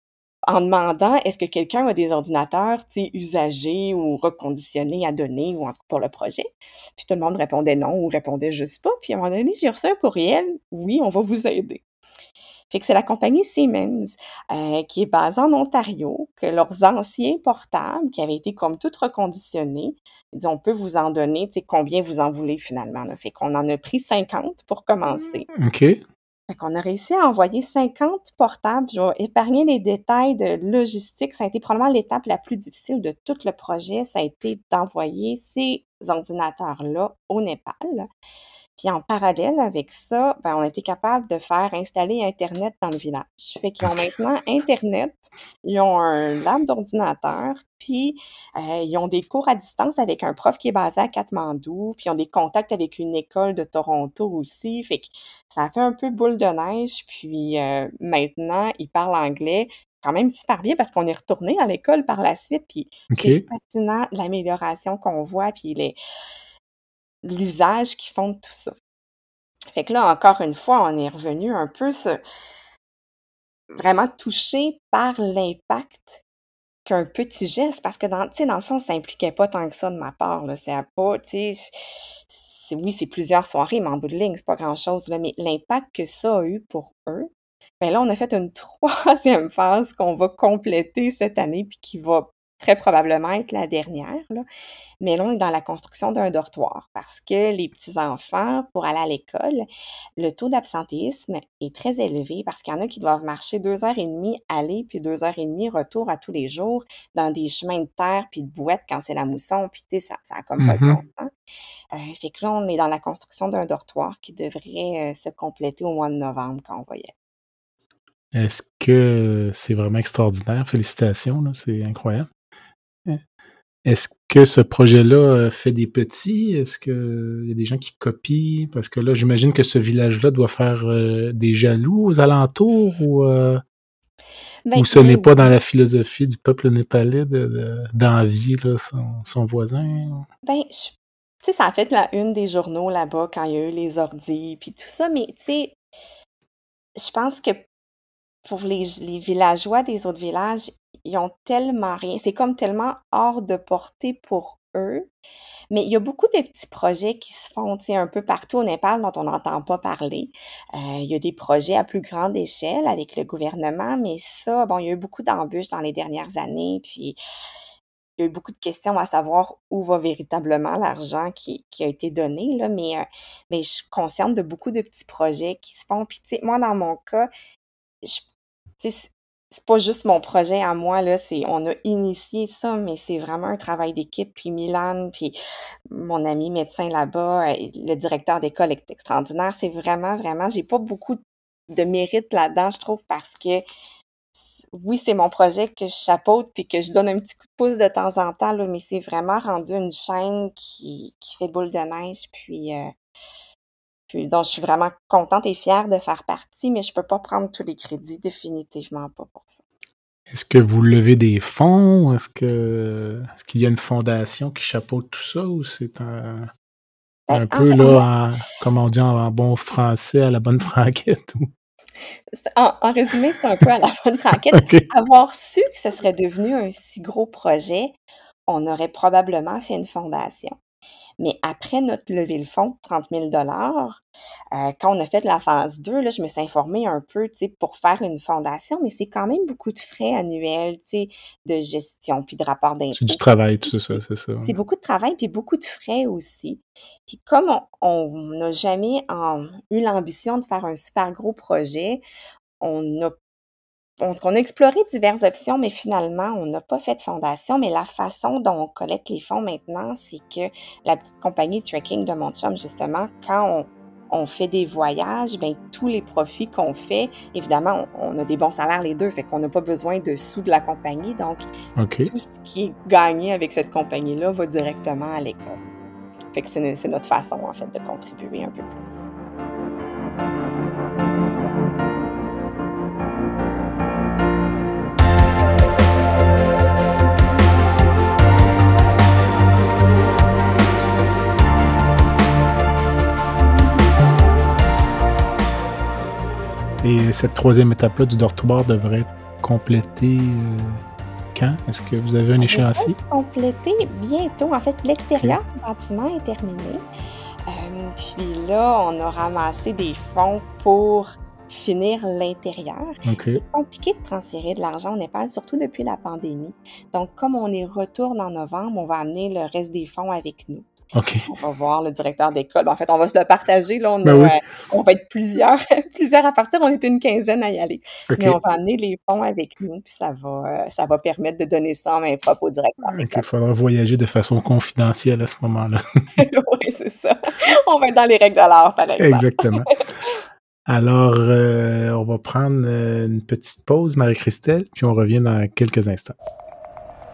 en demandant est-ce que quelqu'un a des ordinateurs, usagés ou reconditionnés à donner pour le projet? Puis tout le monde répondait non ou répondait juste pas. Puis à un moment donné, j'ai reçu un courriel. Oui, on va vous aider. Fait que c'est la compagnie Siemens euh, qui est basée en Ontario, que leurs anciens portables, qui avaient été comme tout reconditionnés, ils disent, on peut vous en donner, tu sais, combien vous en voulez finalement. Là. Fait qu'on en a pris 50 pour commencer. OK. Fait qu'on a réussi à envoyer 50 portables. Je vais épargner les détails de logistique. Ça a été probablement l'étape la plus difficile de tout le projet. Ça a été d'envoyer ces ordinateurs-là au Népal. Puis en parallèle avec ça, ben, on a été capable de faire installer Internet dans le village. Fait qu'ils ont maintenant Internet, ils ont un lab d'ordinateur, puis euh, ils ont des cours à distance avec un prof qui est basé à Katmandou, puis ils ont des contacts avec une école de Toronto aussi. Fait que ça a fait un peu boule de neige, puis euh, maintenant, ils parlent anglais quand même super bien parce qu'on est retourné à l'école par la suite, puis c'est fascinant l'amélioration qu'on voit, puis les l'usage qu'ils font de tout ça. Fait que là, encore une fois, on est revenu un peu vraiment touché par l'impact qu'un petit geste, parce que dans, dans le fond, ça impliquait pas tant que ça de ma part. C'est pas, tu sais, oui, c'est plusieurs soirées, mais en bout de ligne, c'est pas grand-chose. Mais l'impact que ça a eu pour eux, ben là, on a fait une [LAUGHS] troisième phase qu'on va compléter cette année, puis qui va très probablement être la dernière. Là. Mais là, on est dans la construction d'un dortoir parce que les petits-enfants, pour aller à l'école, le taux d'absentéisme est très élevé parce qu'il y en a qui doivent marcher deux heures et demie aller puis deux heures et demie retour à tous les jours dans des chemins de terre puis de boîtes quand c'est la mousson puis tu sais, ça, ça a comme pas de Mhm. bon sens. Euh, fait que là, on est dans la construction d'un dortoir qui devrait euh, se compléter au mois de novembre quand on va y aller. Est-ce que c'est vraiment extraordinaire? Félicitations, c'est incroyable. Euh, Est-ce que ce projet-là euh, fait des petits? Est-ce qu'il y a des gens qui copient? Parce que là, j'imagine que ce village-là doit faire euh, des jaloux aux alentours ou, euh, Ben, ou ce n'est pas dans la philosophie du peuple népalais de- de- d'envier son, son voisin? Ben, je- sais, ça a fait la une des journaux là-bas quand il y a eu les ordis puis tout ça, mais tu sais, je pense que pour les, les villageois des autres villages, ils ont tellement rien. C'est comme tellement hors de portée pour eux. Mais il y a beaucoup de petits projets qui se font, un peu partout au Népal dont on n'entend pas parler. Euh, il y a des projets à plus grande échelle avec le gouvernement, mais ça, bon, il y a eu beaucoup d'embûches dans les dernières années, puis il y a eu beaucoup de questions à savoir où va véritablement l'argent qui, qui a été donné, là, mais, euh, mais je suis consciente de beaucoup de petits projets qui se font. Puis, moi, dans mon cas, c'est pas juste mon projet à moi, là, c'est, on a initié ça, mais c'est vraiment un travail d'équipe. Puis Milan, puis mon ami médecin là-bas, euh, le directeur d'école est extraordinaire. C'est vraiment, vraiment, j'ai pas beaucoup de mérite là-dedans, je trouve, parce que oui, c'est mon projet que je chapeaute puis que je donne un petit coup de pouce de temps en temps, là, mais c'est vraiment rendu une chaîne qui, qui fait boule de neige. Puis, euh, puis dont je suis vraiment contente et fière de faire partie, mais je peux pas prendre tous les crédits, définitivement pas pour ça. Est-ce que vous levez des fonds? Est-ce que est-ce qu'il y a une fondation qui chapeaute tout ça ou c'est un, Ben, un peu fait, là, en, comme on dit en, bon français, à la bonne franquette? ou- en, en résumé, c'est un peu à la bonne franquette. [LAUGHS] Avoir su que ce serait devenu un si gros projet, on aurait probablement fait une fondation. Mais après notre levée le fonds de 30 000 euh, quand on a fait la phase 2, là, je me suis informée un peu, tu sais, pour faire une fondation, mais c'est quand même beaucoup de frais annuels, tu sais, de gestion puis de rapport d'impôt. C'est du travail, tout ça, c'est ça. C'est beaucoup de travail puis beaucoup de frais aussi. Puis comme on n'a jamais eu l'ambition de faire un super gros projet, on a on, a exploré diverses options, mais finalement, on n'a pas fait de fondation. Mais la façon dont on collecte les fonds maintenant, c'est que la petite compagnie de tracking de mon chum, justement, quand on, fait des voyages, ben tous les profits qu'on fait, évidemment, on, a des bons salaires les deux, fait qu'on n'a pas besoin de sous de la compagnie. Donc, tout ce qui est gagné avec cette compagnie-là va directement à l'école. Fait que c'est notre façon, en fait, de contribuer un peu plus. Et cette troisième étape-là du dortoir devrait être complétée euh, quand? Est-ce que vous avez un échéancier? Complétée bientôt. En fait, l'extérieur du bâtiment est terminé. Euh, puis là, on a ramassé des fonds pour finir l'intérieur. C'est compliqué de transférer de l'argent au Népal, surtout depuis la pandémie. Donc, comme on y retourne en novembre, on va amener le reste des fonds avec nous. On va voir le directeur d'école. En fait, on va se le partager. Là, on, ben euh, on va être plusieurs, [LAUGHS] plusieurs à partir. On est une quinzaine à y aller. Mais on va amener les fonds avec nous, puis ça va, euh, ça va permettre de donner ça en main propre au directeur d'école. Il faudra voyager de façon confidentielle à ce moment-là. [LAUGHS] [LAUGHS] oui, c'est ça. On va être dans les règles de l'art, par exemple. Exactement. Alors, euh, on va prendre une petite pause, Marie-Christelle, puis on revient dans quelques instants.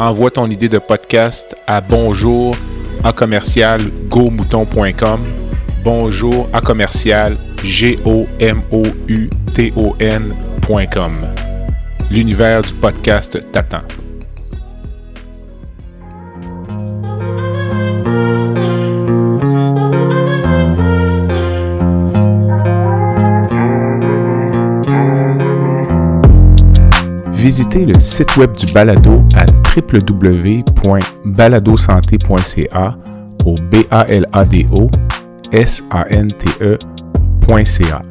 envoie ton idée de podcast à bonjour à commercial bonjour à commercial g. L'univers du podcast t'attend. Visitez le site web du balado à www.baladosanté.ca au b a l a d o s a n t e.ca.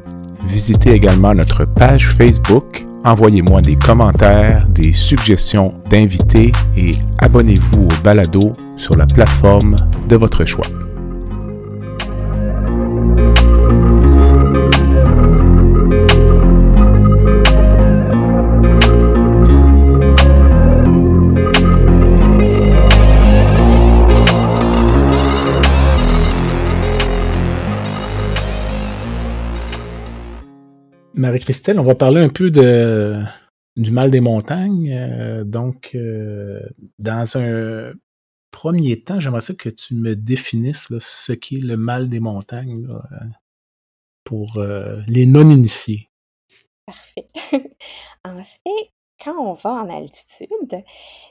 Visitez également notre page Facebook, envoyez-moi des commentaires, des suggestions d'invités et abonnez-vous au balado sur la plateforme de votre choix. Marie-Christelle, on va parler un peu de, du mal des montagnes. Euh, donc, euh, dans un premier temps, j'aimerais que tu me définisses ce qu'est le mal des montagnes pour euh, les non-initiés. Parfait. [LAUGHS] en fait, quand on va en altitude,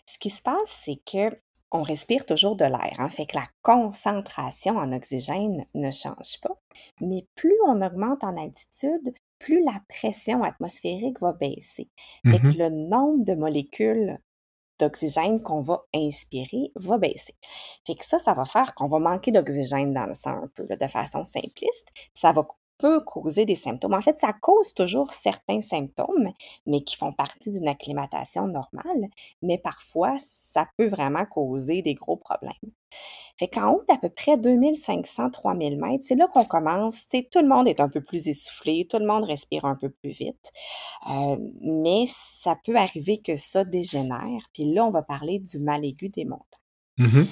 ce qui se passe, c'est que on respire toujours de l'air, hein, fait que la concentration en oxygène ne change pas. Mais plus on augmente en altitude, plus la pression atmosphérique va baisser. Fait que mmh le nombre de molécules d'oxygène qu'on va inspirer va baisser. Fait que ça, ça va faire qu'on va manquer d'oxygène dans le sang un peu, de façon simpliste. Ça va peut causer des symptômes. En fait, ça cause toujours certains symptômes, mais qui font partie d'une acclimatation normale, mais parfois, ça peut vraiment causer des gros problèmes. Fait qu'en haut d'à peu près 2500-3000 mètres, c'est là qu'on commence. tout le monde est un peu plus essoufflé, tout le monde respire un peu plus vite. Euh, mais ça peut arriver que ça dégénère. Puis là, on va parler du mal aigu des montagnes. Mmh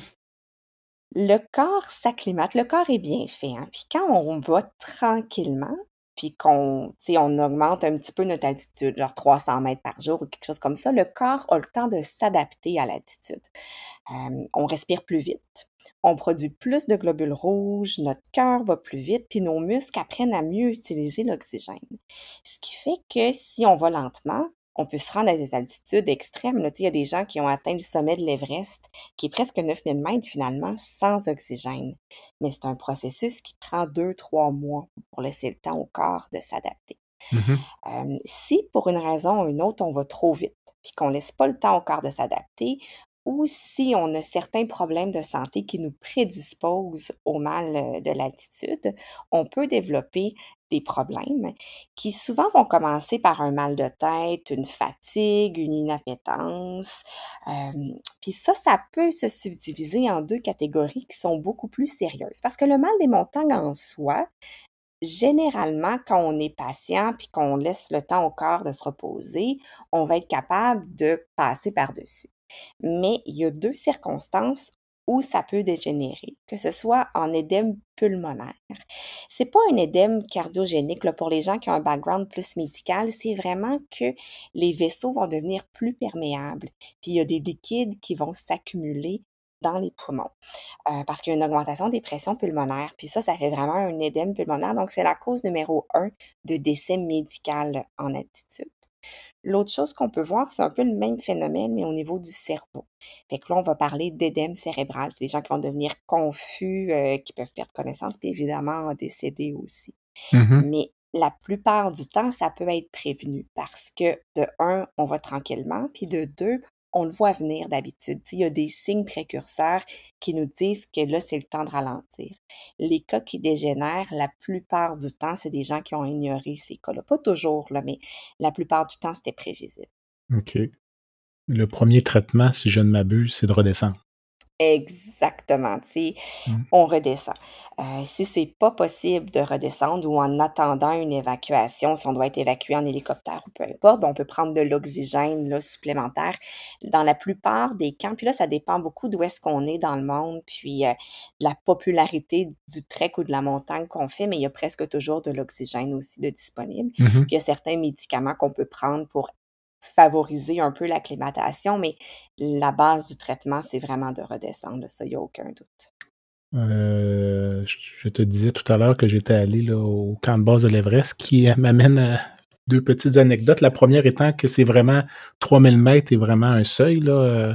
le corps s'acclimate, le corps est bien fait. Hein? Puis quand on va tranquillement, puis qu'on on augmente un petit peu notre altitude, genre 300 mètres par jour ou quelque chose comme ça, le corps a le temps de s'adapter à l'altitude. On respire plus vite, on produit plus de globules rouges, notre cœur va plus vite, puis nos muscles apprennent à mieux utiliser l'oxygène. Ce qui fait que si on va lentement, on peut se rendre à des altitudes extrêmes. Là. Il y a des gens qui ont atteint le sommet de l'Everest, qui est presque 9000 mètres finalement, sans oxygène. Mais c'est un processus qui prend deux, trois mois pour laisser le temps au corps de s'adapter. Mhm. Euh, si pour une raison ou une autre, on va trop vite, puis qu'on laisse pas le temps au corps de s'adapter, ou si on a certains problèmes de santé qui nous prédisposent au mal euh, de l'altitude, on peut développer des problèmes qui souvent vont commencer par un mal de tête, une fatigue, une inappétence. puis ça, ça peut se subdiviser en deux catégories qui sont beaucoup plus sérieuses. Parce que le mal des montagnes en soi, généralement, quand on est patient puis qu'on laisse le temps au corps de se reposer, on va être capable de passer par-dessus. Mais il y a deux circonstances où ça peut dégénérer, que ce soit en édème pulmonaire. C'est pas un édème cardiogénique pour les gens qui ont un background plus médical, c'est vraiment que les vaisseaux vont devenir plus perméables, puis il y a des liquides qui vont s'accumuler dans les poumons euh, parce qu'il y a une augmentation des pressions pulmonaires. Puis ça, ça fait vraiment un édème pulmonaire. Donc, c'est la cause numéro un de décès médical en altitude. L'autre chose qu'on peut voir, c'est un peu le même phénomène, mais au niveau du cerveau. Fait que là, on va parler d'édème cérébral. C'est des gens qui vont devenir confus, euh, qui peuvent perdre connaissance, puis évidemment décéder aussi. Mhm. Mais la plupart du temps, ça peut être prévenu parce que de un, on va tranquillement, puis de deux, on le voit venir d'habitude. Il y a des signes précurseurs qui nous disent que là, c'est le temps de ralentir. Les cas qui dégénèrent, la plupart du temps, c'est des gens qui ont ignoré ces cas-là. Pas toujours, mais la plupart du temps, c'était prévisible. OK. Le premier traitement, si je ne m'abuse, c'est de redescendre. Exactement, tu sais, Mmh. on redescend. Euh, si c'est pas possible de redescendre ou en attendant une évacuation, si on doit être évacué en hélicoptère ou peu importe, ben, on peut prendre de l'oxygène là, supplémentaire. Dans la plupart des camps, puis là, ça dépend beaucoup d'où est-ce qu'on est dans le monde, puis de la popularité du trek ou de la montagne qu'on fait, mais il y a presque toujours de l'oxygène aussi de disponible. Puis il y a certains médicaments qu'on peut prendre pour favoriser un peu l'acclimatation, mais la base du traitement, c'est vraiment de redescendre. Ça, il n'y a aucun doute. Euh, je te disais tout à l'heure que j'étais allé là, au camp de base de l'Everest, qui euh, m'amène à deux petites anecdotes. La première étant que c'est vraiment 3000 mètres est vraiment un seuil. Là. Euh,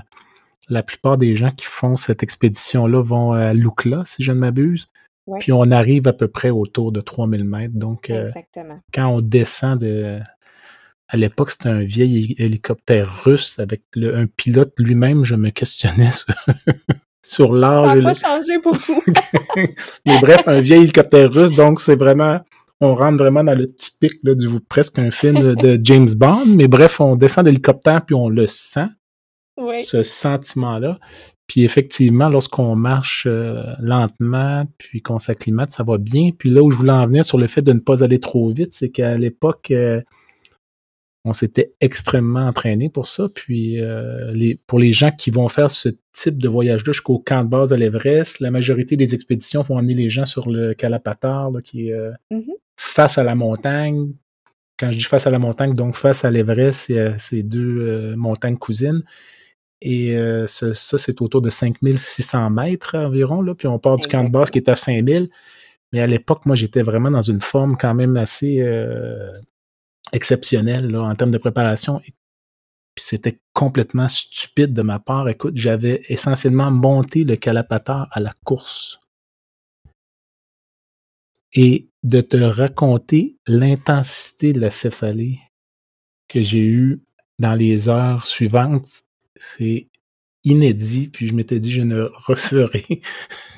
La plupart des gens qui font cette expédition-là vont à Lukla, si je ne m'abuse. Ouais. Puis on arrive à peu près autour de 3000 mètres. Donc, euh, quand on descend de. À l'époque, c'était un vieil hé- hélicoptère russe avec le- un pilote lui-même. Je me questionnais sur, [LAUGHS] sur Ça l'âge. n'a le- pas changé beaucoup. [LAUGHS] mais bref, un vieil hélicoptère russe, donc c'est vraiment, on rentre vraiment dans le typique là, du presque un film de [LAUGHS] James Bond. Mais bref, on descend d'hélicoptère puis on le sent, oui. ce sentiment-là. Puis effectivement, lorsqu'on marche euh, lentement puis qu'on s'acclimate, ça va bien. Puis là où je voulais en venir sur le fait de ne pas aller trop vite, c'est qu'à l'époque, euh, on s'était extrêmement entraîné pour ça. Puis euh, les, pour les gens qui vont faire ce type de voyage-là jusqu'au camp de base à l'Everest, la majorité des expéditions vont amener les gens sur le Kalapatar, là, qui est euh, Mhm. face à la montagne. Quand je dis face à la montagne, donc face à l'Everest, c'est euh, ces deux euh, montagnes cousines. Et ce- ça, c'est autour de 5600 mètres environ. Là. Puis on part du camp de base qui est à 5000. Mais à l'époque, moi, j'étais vraiment dans une forme quand même assez exceptionnelle là, en termes de préparation. Puis c'était complètement stupide de ma part. Écoute, j'avais essentiellement monté le calapatar à la course. Et de te raconter l'intensité de la céphalée que j'ai eue dans les heures suivantes, c'est inédit. Puis je m'étais dit, je ne referai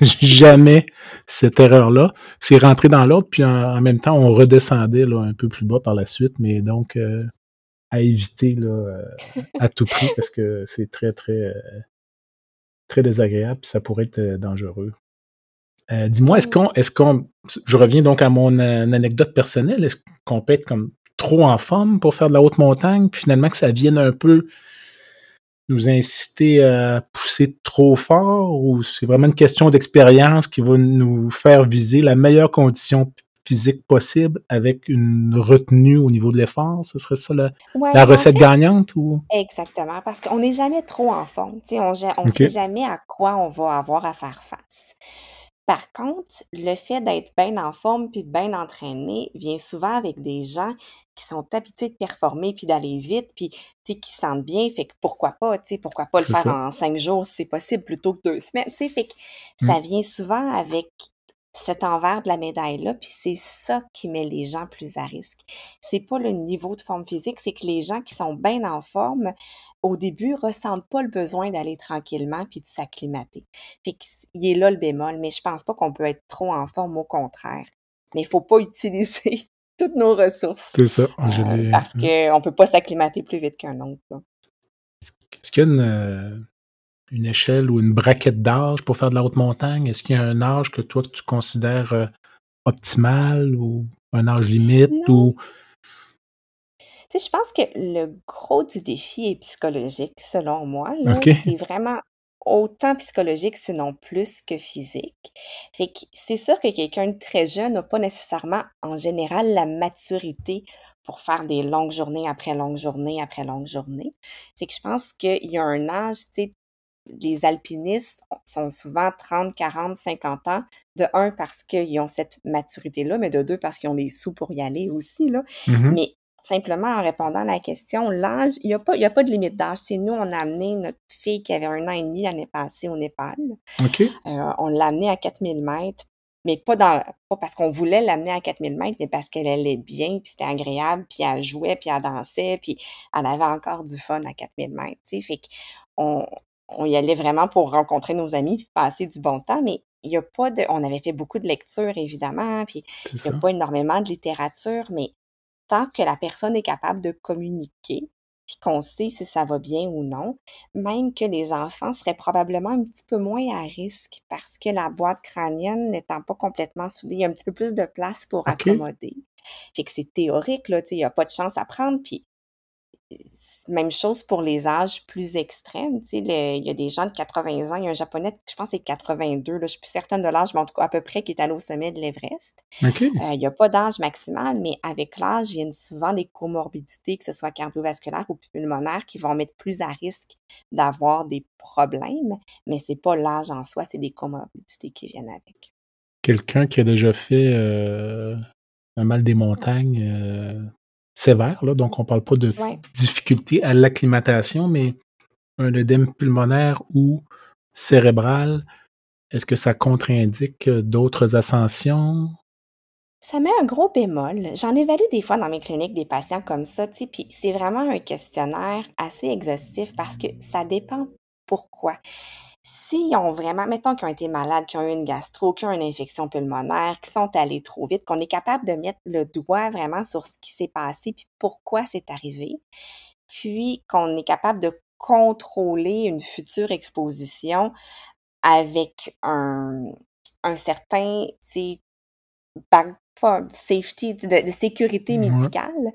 [LAUGHS] jamais cette erreur-là. C'est rentré dans l'autre, puis en, en même temps, on redescendait là, un peu plus bas par la suite, mais donc euh, à éviter là, euh, à tout prix parce que c'est très, très, euh, très désagréable, puis ça pourrait être dangereux. Dis-moi, est-ce qu'on, est-ce qu'on, je reviens donc à mon anecdote personnelle, est-ce qu'on peut être comme trop en forme pour faire de la haute montagne, puis finalement que ça vienne un peu nous inciter à pousser trop fort, ou c'est vraiment une question d'expérience qui va nous faire viser la meilleure condition physique possible avec une retenue au niveau de l'effort? Ce serait ça la, Ouais, la en recette fait, gagnante ou? exactement, parce qu'on n'est jamais trop en forme. On ne sait jamais à quoi on va avoir à faire face. Par contre, le fait d'être bien en forme puis bien entraîné vient souvent avec des gens qui sont habitués de performer puis d'aller vite puis tu sais, qui se sentent bien. Fait que pourquoi pas, tu sais, pourquoi pas le C'est faire ça. en cinq jours si c'est possible plutôt que deux semaines, tu sais. Fait que Mm. ça vient souvent avec cet envers de la médaille-là, puis c'est ça qui met les gens plus à risque. C'est pas le niveau de forme physique, c'est que les gens qui sont bien en forme, au début, ressentent pas le besoin d'aller tranquillement puis de s'acclimater. Fait que c- il est là le bémol, mais je pense pas qu'on peut être trop en forme, au contraire. Mais il faut pas [LAUGHS] utiliser toutes nos ressources C'est ça. Je euh, parce qu'on peut pas s'acclimater plus vite qu'un autre. là. Est-ce qu'il y a une, une échelle ou une braquette d'âge pour faire de la haute montagne? Est-ce qu'il y a un âge que toi que tu considères euh, optimal ou un âge limite Non. ou Tu sais, je pense que le gros du défi est psychologique, selon moi. Là, OK. c'est vraiment autant psychologique, sinon plus que physique. Fait que c'est sûr que quelqu'un de très jeune n'a pas nécessairement, en général, la maturité pour faire des longues journées après longues journées après longues journées. Fait que je pense qu'il y a un âge, tu sais, les alpinistes sont souvent 30, 40, 50 ans. De un, parce qu'ils ont cette maturité-là, mais de deux, parce qu'ils ont les sous pour y aller aussi, là. Mhm. Mais simplement en répondant à la question, l'âge, il n'y a, pas- y a pas de limite d'âge. C'est nous, on a amené notre fille qui avait un an et demi l'année passée au Népal. Euh, on l'a amenée à 4000 mètres, mais pas, dans, pas parce qu'on voulait l'amener à 4000 mètres, mais parce qu'elle allait bien, puis c'était agréable, puis elle jouait, puis elle dansait, puis elle avait encore du fun à 4000 mètres. tu sais. Fait qu'on on y allait vraiment pour rencontrer nos amis, passer du bon temps, mais il y a pas de... On avait fait beaucoup de lectures, évidemment, puis il n'y a pas énormément de littérature, mais tant que la personne est capable de communiquer, puis qu'on sait si ça va bien ou non, même que les enfants seraient probablement un petit peu moins à risque parce que la boîte crânienne n'étant pas complètement soudée, il y a un petit peu plus de place pour accommoder. Fait que c'est théorique, là, tu sais, il n'y a pas de chance à prendre, puis même chose pour les âges plus extrêmes. Le- il y a des gens de 80 ans. Il y a un japonais, je pense que c'est 82, là, je suis plus certaine de l'âge, mais en tout cas à peu près, qui est allé au sommet de l'Everest. Euh, il n'y a pas d'âge maximal, mais avec l'âge viennent souvent des comorbidités, que ce soit cardiovasculaires ou pulmonaires, qui vont mettre plus à risque d'avoir des problèmes. Mais c'est pas l'âge en soi, c'est des comorbidités qui viennent avec. Quelqu'un qui a déjà fait euh, un mal des montagnes euh, sévère, là, donc on parle pas de Ouais. difficulté à l'acclimatation, mais un œdème pulmonaire ou cérébral, est-ce que ça contre-indique euh, d'autres ascensions? Ça met un gros bémol. J'en évalue des fois dans mes cliniques des patients comme ça, puis c'est vraiment un questionnaire assez exhaustif parce que ça dépend pourquoi. S'ils ont vraiment, mettons qu'ils ont été malades, qu'ils ont eu une gastro, qu'ils ont une infection pulmonaire, qu'ils sont allés trop vite, qu'on est capable de mettre le doigt vraiment sur ce qui s'est passé puis pourquoi c'est arrivé, puis qu'on est capable de contrôler une future exposition avec un, un certain, back- pas safety, de, de sécurité Ouais. médicale,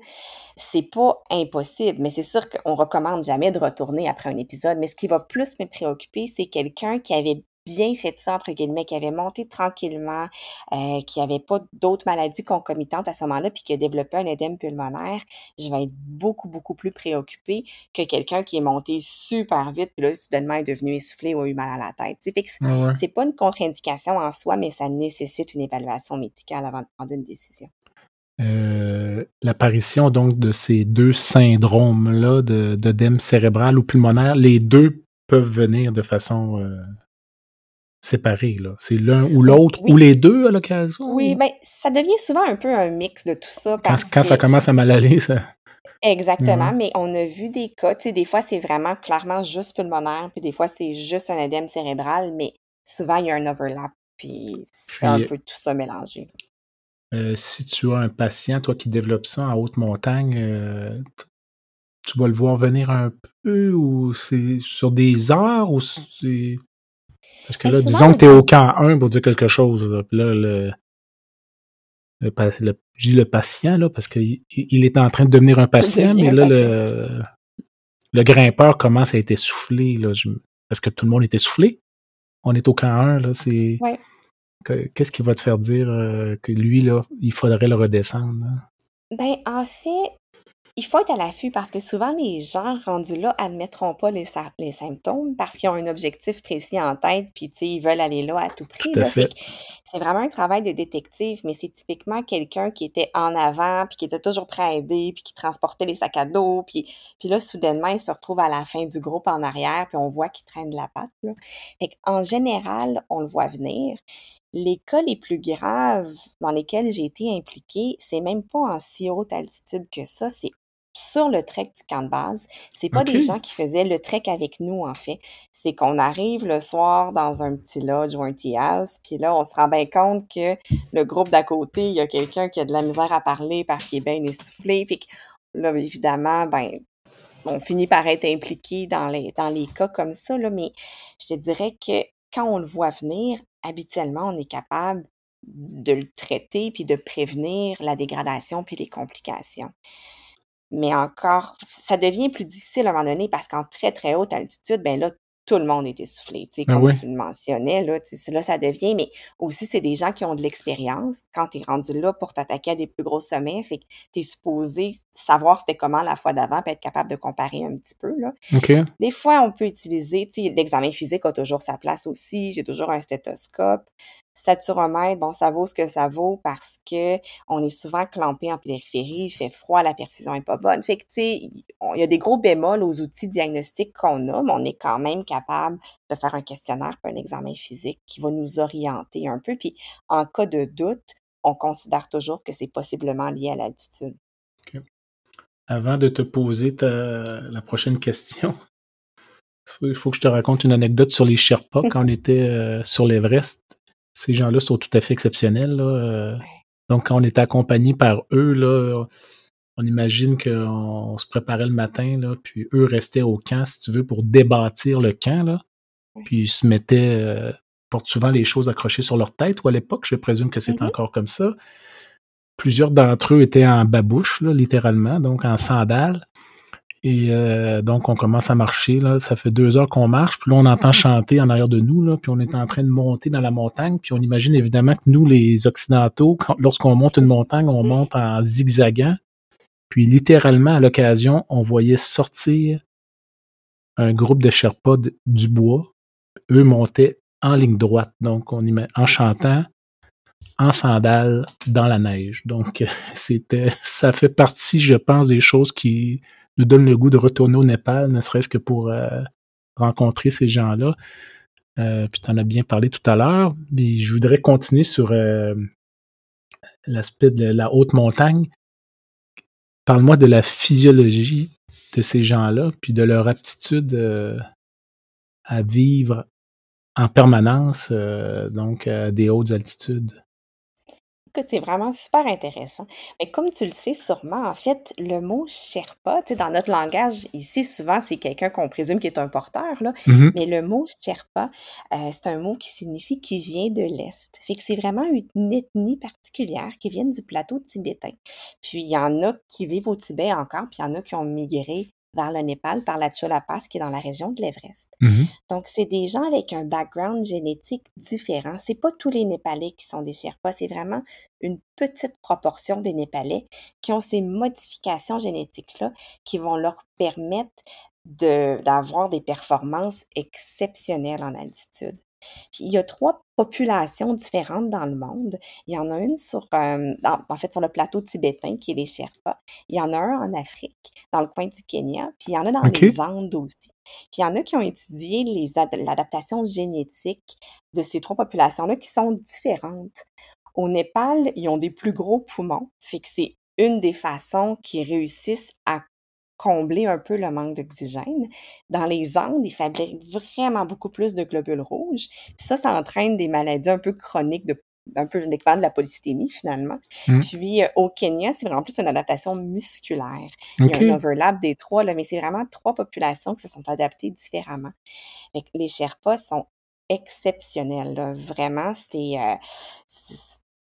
c'est pas impossible, mais c'est sûr qu'on recommande jamais de retourner après un épisode. Mais ce qui va plus me préoccuper, c'est quelqu'un qui avait bien fait ça, entre guillemets, qui avait monté tranquillement, euh, qui avait pas d'autres maladies concomitantes à ce moment-là, puis qui a développé un édème pulmonaire, je vais être beaucoup, beaucoup plus préoccupée que quelqu'un qui est monté super vite, puis là, soudainement, est devenu essoufflé ou a eu mal à la tête. Tu sais, fait que ouais. c'est pas une contre-indication en soi, mais ça nécessite une évaluation médicale avant de prendre une décision. Euh, L'apparition donc de ces deux syndromes-là de- d'œdème cérébral ou pulmonaire, les deux peuvent venir de façon euh, séparée. là. C'est l'un ou l'autre Oui. ou les deux à l'occasion? Oui, ou- ben ça devient souvent un peu un mix de tout ça quand, parce quand ça que commence à mal aller, ça. exactement, mais on a vu des cas, tu sais, des fois c'est vraiment clairement juste pulmonaire, puis des fois c'est juste un édème cérébral, mais souvent il y a un overlap, puis c'est un peu tout ça mélangé. euh, si tu as un patient, toi qui développe ça en haute montagne, euh, tu vas le voir venir un peu ou c'est sur des heures ou c'est. Parce que Ben, là, souvent, disons au que tu es au camp 1 pour dire quelque chose. Là, Puis là, le, le, je dis le patient, là, parce qu'il il est en train de devenir un patient, mais là, patient. le, le grimpeur commence à être essoufflé. Là, Je- parce que tout le monde est essoufflé. On est au camp 1, là, c'est. Ouais. Qu'est-ce qui va te faire dire que lui, là, il faudrait le redescendre? Ben, en fait, il faut être à l'affût parce que souvent les gens rendus là admettront pas les, les symptômes parce qu'ils ont un objectif précis en tête puis ils veulent aller là à tout prix. C'est vraiment un travail de détective, mais c'est typiquement quelqu'un qui était en avant puis qui était toujours prêt à aider puis qui transportait les sacs à dos puis, puis là soudainement il se retrouve à la fin du groupe en arrière puis on voit qu'il traîne de la patte. en général, on le voit venir. Les cas les plus graves dans lesquels j'ai été impliquée, c'est même pas en si haute altitude que ça, c'est sur le trek du camp de base. C'est pas des gens qui faisaient le trek avec nous, en fait. C'est qu'on arrive le soir dans un petit lodge ou un tea house, puis là, on se rend bien compte que le groupe d'à côté, il y a quelqu'un qui a de la misère à parler parce qu'il est bien essoufflé. Puis là, évidemment, ben, on finit par être impliqué dans les, dans les cas comme ça, là, mais je te dirais que quand on le voit venir, habituellement, on est capable de le traiter puis de prévenir la dégradation puis les complications. Mais encore, ça devient plus difficile à un moment donné parce qu'en très, très haute altitude, ben là, tout le monde est essoufflé. Tu sais, ben comme tu le mentionnais, là, là, ça devient, mais aussi, c'est des gens qui ont de l'expérience. Quand tu es rendu là pour t'attaquer à des plus gros sommets, fait que tu es supposé savoir c'était comment la fois d'avant, puis être capable de comparer un petit peu. Là. Des fois, on peut utiliser, tu sais, l'examen physique a toujours sa place aussi. J'ai toujours un stéthoscope saturomètre, bon, ça vaut ce que ça vaut parce que on est souvent clampé en périphérie, il fait froid, la perfusion est pas bonne. Fait que, tu sais, il y a des gros bémols aux outils diagnostiques qu'on a, mais on est quand même capable de faire un questionnaire un examen physique qui va nous orienter un peu. Puis, en cas de doute, on considère toujours que c'est possiblement lié à l'altitude. Avant de te poser la prochaine question, [LAUGHS] il faut que je te raconte une anecdote sur les Sherpas quand on était euh, sur l'Everest ces gens-là sont tout à fait exceptionnels. Euh. Donc, quand on est accompagné par eux, là, on imagine qu'on se préparait le matin, là, puis eux restaient au camp, si tu veux, pour débâtir le camp. Là. Puis ils se mettaient, euh, portent souvent les choses accrochées sur leur tête, ou à l'époque, je présume que c'est mm-hmm. encore comme ça. Plusieurs d'entre eux étaient en babouche, là, littéralement, donc en sandales. Et euh, donc, on commence à marcher. Là. Ça fait deux heures qu'on marche. Puis là, on entend chanter en arrière de nous. Là, puis on est en train de monter dans la montagne. Puis on imagine évidemment que nous, les Occidentaux, lorsqu'on monte une montagne, on monte en zigzagant. Puis littéralement, à l'occasion, on voyait sortir un groupe de Sherpas du bois. Eux montaient en ligne droite. Donc, on y en chantant, en sandales, dans la neige. Donc, [LAUGHS] c'était, ça fait partie, je pense, des choses qui donne le goût de retourner au Népal, ne serait-ce que pour euh, rencontrer ces gens-là. Euh, puis tu en as bien parlé tout à l'heure, mais je voudrais continuer sur euh, l'aspect de la haute montagne. Parle-moi de la physiologie de ces gens-là, puis de leur aptitude à vivre en permanence, donc à des hautes altitudes. Écoute, c'est vraiment super intéressant. Mais comme tu le sais sûrement, en fait, le mot Sherpa, tu sais, dans notre langage, ici, souvent, c'est quelqu'un qu'on présume qui est un porteur, là. Mm-hmm. Mais le mot Sherpa, euh, c'est un mot qui signifie qui vient de l'Est. Fait que c'est vraiment une ethnie particulière qui vient du plateau tibétain. Puis il y en a qui vivent au Tibet encore, puis il y en a qui ont migré vers le Népal par la Chola Pass qui est dans la région de l'Everest. Mm-hmm. Donc, c'est des gens avec un background génétique différent. C'est pas tous les Népalais qui sont des Sherpas, c'est vraiment une petite proportion des Népalais qui ont ces modifications génétiques-là qui vont leur permettre d'avoir des performances exceptionnelles en altitude. Puis il y a trois populations différentes dans le monde. Il y en a une sur, euh, en fait, sur le plateau tibétain, qui est les Sherpas. Il y en a un en Afrique, dans le coin du Kenya. Puis il y en a dans les Andes aussi. Puis il y en a qui ont étudié l'adaptation génétique de ces trois populations-là qui sont différentes. Au Népal, ils ont des plus gros poumons. Fait que c'est une des façons qu'ils réussissent à combler un peu le manque d'oxygène. Dans les Andes, ils fabriquent vraiment beaucoup plus de globules rouges. ça, ça entraîne des maladies un peu chroniques de un peu l'équivalent de la polycythémie finalement. Mmh. Puis euh, au Kenya, c'est vraiment plus une adaptation musculaire. Il y a un overlap des trois, là, mais c'est vraiment trois populations qui se sont adaptées différemment. les Sherpas sont exceptionnels. Vraiment, c'est euh,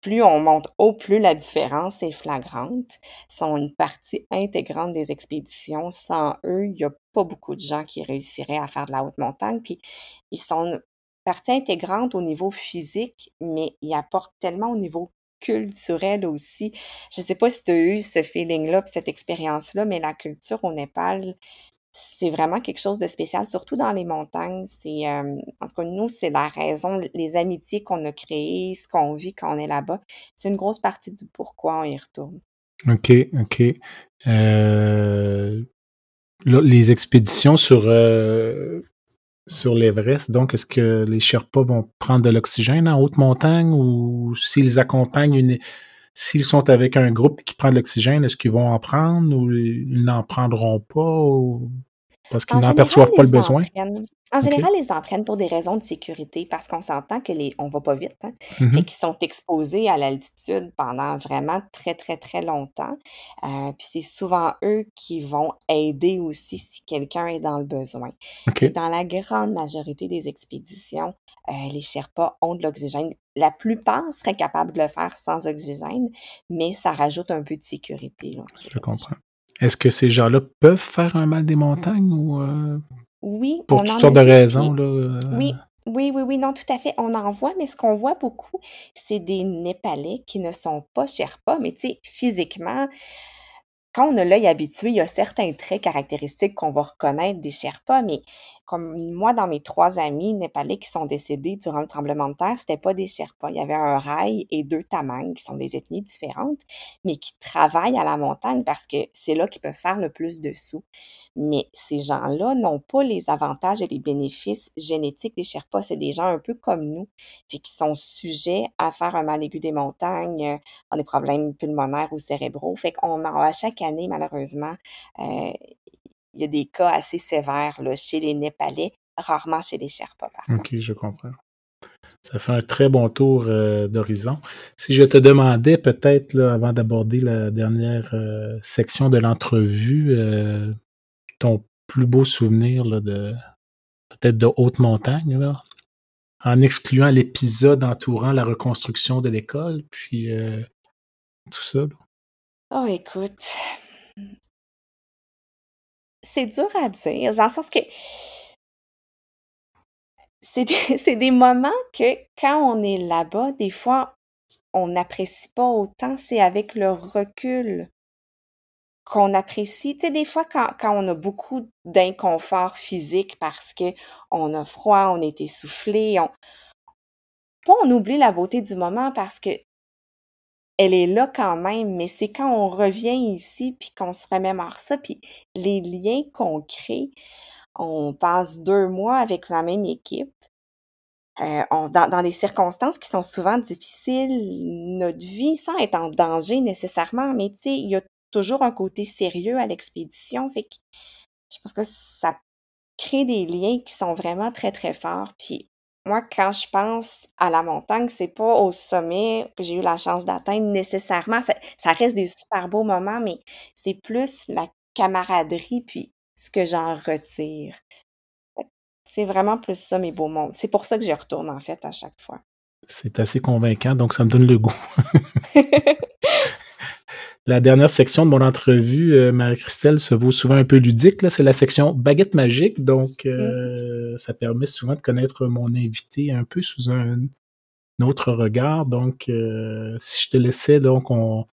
plus on monte haut, plus la différence est flagrante. Ils sont une partie intégrante des expéditions. Sans eux, il n'y a pas beaucoup de gens qui réussiraient à faire de la haute montagne. Puis ils sont partie intégrante au niveau physique, mais il apporte tellement au niveau culturel aussi. Je sais pas si tu as eu ce feeling-là, cette expérience-là, mais la culture au Népal, c'est vraiment quelque chose de spécial, surtout dans les montagnes. C'est, euh, nous, c'est la raison, les amitiés qu'on a créées, ce qu'on vit quand on est là-bas. C'est une grosse partie du pourquoi on y retourne. OK, OK. Euh, les expéditions sur, euh, sur l'Everest, donc, est-ce que les Sherpas vont prendre de l'oxygène en haute montagne ou s'ils accompagnent une. S'ils sont avec un groupe qui prend de l'oxygène, est-ce qu'ils vont en prendre ou ils n'en prendront pas parce qu'ils n'en perçoivent pas le besoin? En général, ils en prennent pour des raisons de sécurité parce qu'on s'entend que les on va pas vite, hein, Mhm. fait qu'ils sont exposés à l'altitude pendant vraiment très, très, très longtemps. Euh, puis c'est souvent eux qui vont aider aussi si quelqu'un est dans le besoin. Et dans la grande majorité des expéditions, euh, les Sherpas ont de l'oxygène. La plupart seraient capables de le faire sans oxygène, mais ça rajoute un peu de sécurité, là, Je comprends. Est-ce que ces gens-là peuvent faire un mal des montagnes ou euh, Oui, pour toutes sortes de raisons, là? euh, oui, oui, oui, oui, non, tout à fait. On en voit, mais ce qu'on voit beaucoup, c'est des Népalais qui ne sont pas Sherpas, mais tu sais, physiquement, quand on a l'œil habitué, il y a certains traits caractéristiques qu'on va reconnaître des Sherpas, mais comme moi, dans mes trois amis népalais qui sont décédés durant le tremblement de terre, c'était pas des Sherpas. Il y avait un rail et deux tamangs, qui sont des ethnies différentes, mais qui travaillent à la montagne parce que c'est là qu'ils peuvent faire le plus de sous. Mais ces gens-là n'ont pas les avantages et les bénéfices génétiques des Sherpas. C'est des gens un peu comme nous, qu'ils sont sujets à faire un mal aigu des montagnes, euh, ont des problèmes pulmonaires ou cérébraux. Fait qu'on en à chaque année, malheureusement, euh, il y a des cas assez sévères là, chez les Népalais, rarement chez les Sherpas, par contre. OK, je comprends. Ça fait un très bon tour euh, d'horizon. Si je te demandais peut-être, là, avant d'aborder la dernière euh, section de l'entrevue, euh, ton plus beau souvenir là, de peut-être de haute montagne, là, en excluant l'épisode entourant la reconstruction de l'école, puis tout ça. là? Oh, écoute, c'est dur à dire, dans le sens que c'est des, [LAUGHS] des moments que quand on est là-bas, des fois, on n'apprécie pas autant. C'est avec le recul qu'on apprécie. Tu sais, des fois, quand, on a beaucoup d'inconfort physique parce que on a froid, on est essoufflé, pas on oublie la beauté du moment parce que elle est là quand même, mais c'est quand on revient ici puis qu'on se remémore ça, puis les liens qu'on crée, on passe deux mois avec la même équipe, euh, dans, dans des circonstances qui sont souvent difficiles, notre vie sans être en danger nécessairement, mais tu sais, il y a toujours un côté sérieux à l'expédition, fait que je pense que ça crée des liens qui sont vraiment très, très forts. Puis moi, quand je pense à la montagne, c'est pas au sommet que j'ai eu la chance d'atteindre nécessairement. Ça, ça reste des super beaux moments, mais c'est plus la camaraderie puis ce que j'en retire. C'est vraiment plus ça, mes beaux mondes. C'est pour ça que j'y retourne, en fait, à chaque fois. C'est assez convaincant, donc ça me donne le goût. [LAUGHS] La dernière section de mon entrevue, euh, Marie-Christelle, se vaut souvent un peu ludique. là. C'est la section baguette magique. Donc, euh, ça permet souvent de connaître mon invité un peu sous un, un autre regard. Donc, euh, si je te laissais, donc, on,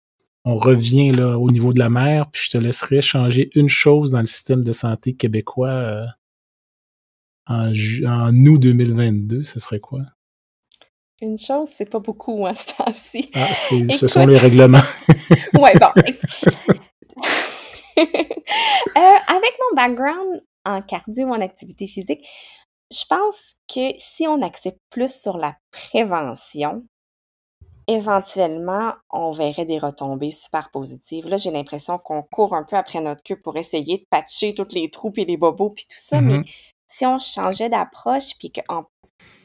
on revient là, au niveau de la mer, puis je te laisserais changer une chose dans le système de santé québécois euh, en, en août 2022. Ce serait quoi? Une chose, c'est pas beaucoup, hein, [LAUGHS] ce temps-ci. Ah, ce sont les règlements. [LAUGHS] Ouais, bon. [LAUGHS] Euh, avec mon background en cardio, en activité physique, je pense que si on accepte plus sur la prévention, éventuellement, on verrait des retombées super positives. Là, j'ai l'impression qu'on court un peu après notre queue pour essayer de patcher toutes les trous et les bobos puis tout ça, mais Mhm. si on changeait d'approche puis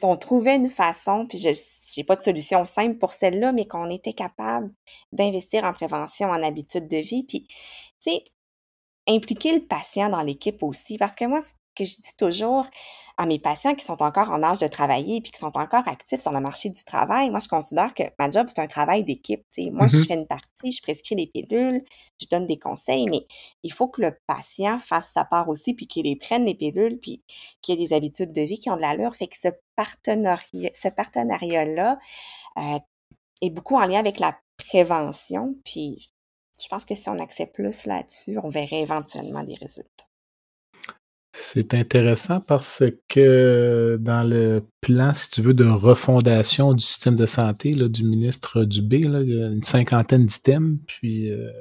qu'on on trouvait une façon, puis je j'ai pas de solution simple pour celle-là, mais qu'on était capable d'investir en prévention, en habitude de vie, puis, tu sais, impliquer le patient dans l'équipe aussi, parce que moi, c- que je dis toujours à mes patients qui sont encore en âge de travailler puis qui sont encore actifs sur le marché du travail, moi, je considère que ma job, c'est un travail d'équipe. Moi, je Mhm. fais une partie, je prescris des pilules, je donne des conseils, mais il faut que le patient fasse sa part aussi puis qu'il les prenne, les pilules, puis qu'il y ait des habitudes de vie qui ont de l'allure. Fait que ce partenariat, ce partenariat-là euh, est beaucoup en lien avec la prévention. Puis je pense que si on accepte plus là-dessus, on verrait éventuellement des résultats. C'est intéressant parce que dans le plan, si tu veux, de refondation du système de santé là, du ministre Dubé, là, il y a une cinquantaine d'items, puis euh,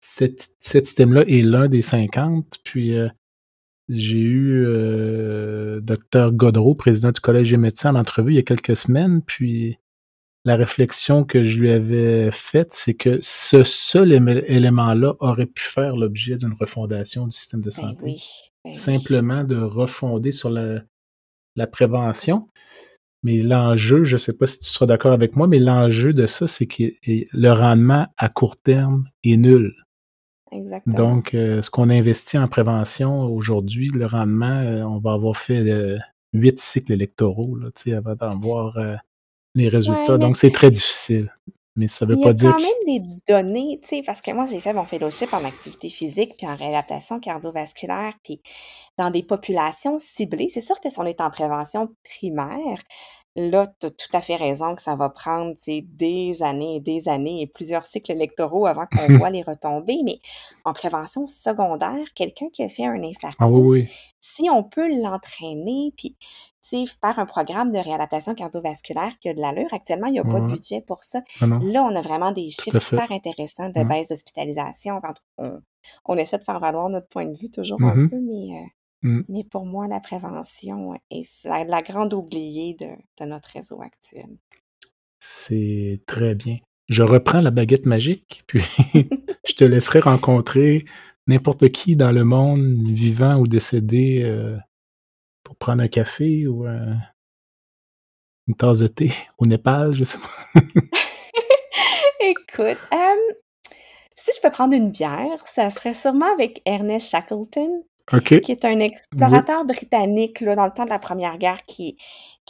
cet, item-là est l'un des cinquante. Puis euh, j'ai eu euh, Dr Godreau, président du Collège des médecins, en entrevue il y a quelques semaines, puis la réflexion que je lui avais faite, c'est que ce seul éme- élément-là aurait pu faire l'objet d'une refondation du système de Ben santé oui. ben oui. simplement de refonder sur la, la prévention. Mais l'enjeu, je ne sais pas si tu seras d'accord avec moi, mais l'enjeu de ça, c'est que le rendement à court terme est nul. Exactement. Donc, euh, ce qu'on investit en prévention aujourd'hui, le rendement, euh, on va avoir fait euh, huit cycles électoraux là, avant d'en voir euh, les résultats. Ouais, Donc, c'est très difficile. Mais ça ne veut il y pas a dire quand même des données, tu sais, parce que moi, j'ai fait mon fellowship en activité physique puis en réadaptation cardiovasculaire, puis dans des populations ciblées. C'est sûr que si on est en prévention primaire, là, tu as tout à fait raison que ça va prendre, des années et des années et plusieurs cycles électoraux avant qu'on [LAUGHS] voit les retombées. Mais en prévention secondaire, quelqu'un qui a fait un infarctus, Ah oui, oui. si on peut l'entraîner, puis sais, faire un programme de réadaptation cardiovasculaire qui a de l'allure, actuellement, il n'y a pas de Ouais. budget pour ça. Ah. Là, on a vraiment des chiffres super intéressants de Ouais. baisse d'hospitalisation. On, on essaie de faire valoir notre point de vue toujours un Mhm. peu, mais, euh, Mm. mais pour moi, la prévention est la, la grande oubliée de, de notre réseau actuel. C'est très bien. Je reprends la baguette magique, [LAUGHS] puis je te laisserai rencontrer n'importe qui dans le monde, vivant ou décédé, euh, pour prendre un café ou euh, une tasse de thé [LAUGHS] au Népal, je sais pas. [LAUGHS] Écoute, euh, si je peux prendre une bière, ça serait sûrement avec Ernest Shackleton, qui est un explorateur britannique là, dans le temps de la Première Guerre qui,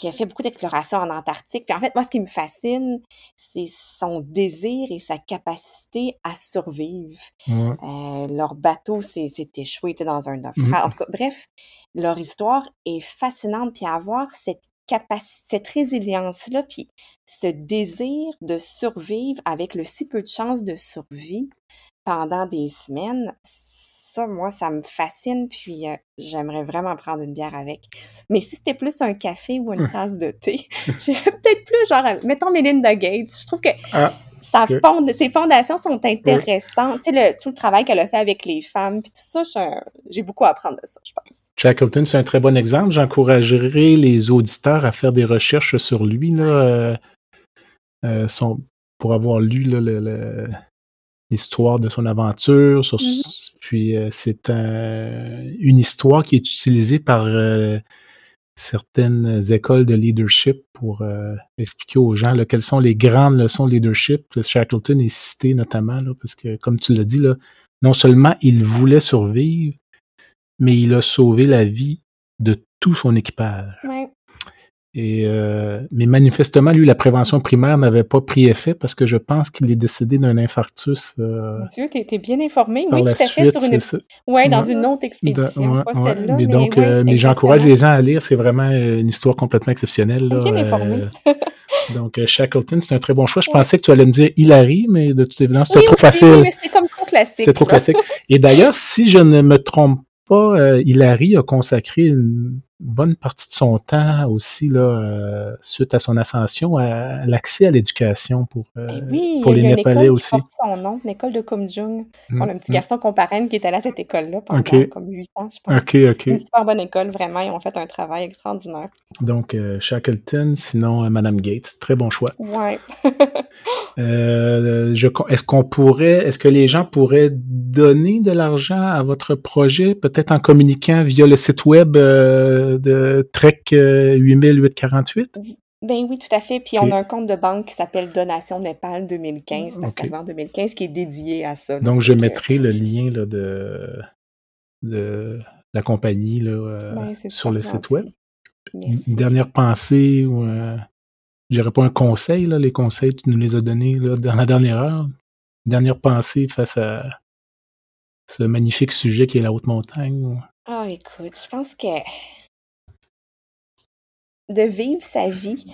qui a fait beaucoup d'explorations en Antarctique. Puis en fait, moi, ce qui me fascine, c'est son désir et sa capacité à survivre. Euh, leur bateau s'est échoué, était dans un Mhm. naufrage. En tout cas, bref, leur histoire est fascinante. Puis avoir cette capacité, cette résilience-là, puis ce désir de survivre avec le si peu de chances de survie pendant des semaines, ça, moi, ça me fascine. Puis euh, j'aimerais vraiment prendre une bière avec. Mais si c'était plus un café ou une tasse de thé, [LAUGHS] [LAUGHS] j'irais peut-être plus genre, à- mettons Melinda Gates. Je trouve que Ah, fonde- ses fondations sont intéressantes. Tu sais, le- tout le travail qu'elle a fait avec les femmes, puis tout ça, j'ai beaucoup à apprendre de ça, je pense. Shackleton, c'est un très bon exemple. J'encouragerai les auditeurs à faire des recherches sur lui, là, euh, euh, son- pour avoir lu là, le- le- l'histoire de son aventure. Sur, Mhm. Puis euh, c'est un- une histoire qui est utilisée par euh, certaines écoles de leadership pour euh, expliquer aux gens là, quelles sont les grandes leçons de leadership. Shackleton est cité notamment là, parce que, comme tu l'as dit, là, non seulement il voulait survivre, mais il a sauvé la vie de tout son équipage. Ouais. Et euh, mais manifestement, lui, la prévention primaire n'avait pas pris effet parce que je pense qu'il est décédé d'un infarctus euh, Mon Dieu, t'es t'es bien informé. Oui, tout à fait, sur c'est une, ouais, dans Ouais. une autre expédition, ouais, pas ouais. celle-là. Mais Mais, donc, ouais, euh, mais j'encourage les gens à lire. C'est vraiment euh, une histoire complètement exceptionnelle. Là. Bien informé. Euh, [LAUGHS] donc, euh, Shackleton, c'est un très bon choix. Je pensais que tu allais me dire Hillary, mais de toute évidence, c'était Oui, trop aussi, facile. oui, mais c'était comme trop classique. C'était trop classique. Et d'ailleurs, si je ne me trompe pas, euh, Hilary a consacré une bonne partie de son temps aussi, là, euh, suite à son ascension, à l'accès à l'éducation pour, euh, Eh oui, pour les Népalais aussi. porte son nom, l'école de Kumjung. Mm, On a un petit mm. garçon qu'on parraine qui est allé à cette école-là pendant comme huit ans, je pense. Une super bonne école, vraiment. Ils ont fait un travail extraordinaire. Donc, euh, Shackleton, sinon euh, Madame Gates. Très bon choix. [LAUGHS] Je- est-ce qu'on pourrait, est-ce que les gens pourraient donner de l'argent à votre projet, peut-être en communiquant via le site web de Trek euh, 8848? Ben oui, tout à fait. Puis on a un compte de banque qui s'appelle Donation Népal 2015, parce Ok. que en 2015, qui est dédié à ça. Donc, je que- mettrai le lien là, de, de, la compagnie là, euh, Ben, sur le site web. Une Merci. une dernière pensée ou euh, je dirais pas un conseil, là, les conseils, tu nous les as donnés là, dans la dernière heure. Une dernière pensée face à ce magnifique sujet qui est la haute montagne. ou- Ah, écoute, je pense que de vivre sa vie,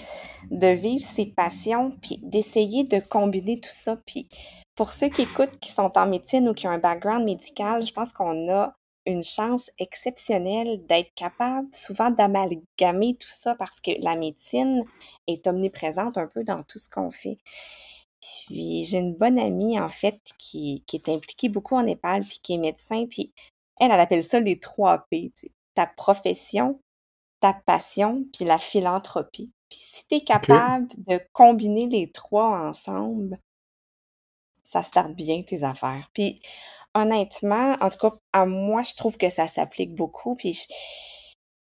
de vivre ses passions, puis d'essayer de combiner tout ça. Puis pour ceux qui écoutent, qui sont en médecine ou qui ont un background médical, je pense qu'on a une chance exceptionnelle d'être capable souvent d'amalgamer tout ça parce que la médecine est omniprésente un peu dans tout ce qu'on fait. Puis j'ai une bonne amie, en fait, qui, qui est impliquée beaucoup en Népal, puis qui est médecin, puis elle, elle appelle ça les trois P, tu sais. ta profession, ta passion, puis la philanthropie. Puis si tu es capable de combiner les trois ensemble, ça starte bien tes affaires. Puis honnêtement, en tout cas, à moi, je trouve que ça s'applique beaucoup. Puis je-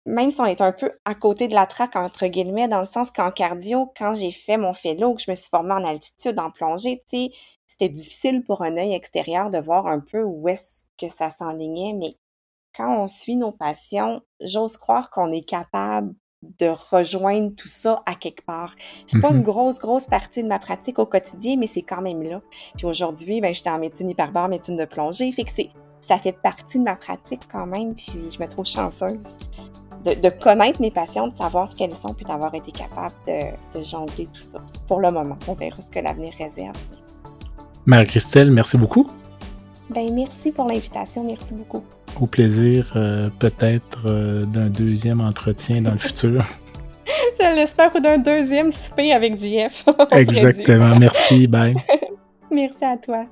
même si on est un peu à côté de la traque, entre guillemets, dans le sens qu'en cardio, quand j'ai fait mon fellow, que je me suis formée en altitude, en plongée, tu sais, c'était difficile pour un œil extérieur de voir un peu où est-ce que ça s'enlignait, mais quand on suit nos passions, j'ose croire qu'on est capable de rejoindre tout ça à quelque part. C'est pas une grosse, grosse partie de ma pratique au quotidien, mais c'est quand même là. Puis aujourd'hui, ben, j'étais en médecine hyperbare, médecine de plongée, fait que c'est, ça fait partie de ma pratique quand même, puis je me trouve chanceuse de, de connaître mes passions, de savoir ce qu'elles sont, puis d'avoir été capable de, de jongler tout ça. Pour le moment, on verra ce que l'avenir réserve. Marie-Christelle, merci beaucoup. Ben, merci pour l'invitation, merci beaucoup au plaisir euh, peut-être euh, d'un deuxième entretien dans le futur. [LAUGHS] Je l'espère ou d'un deuxième souper avec JF. Exactement. Merci. Bye. [LAUGHS] Merci à toi.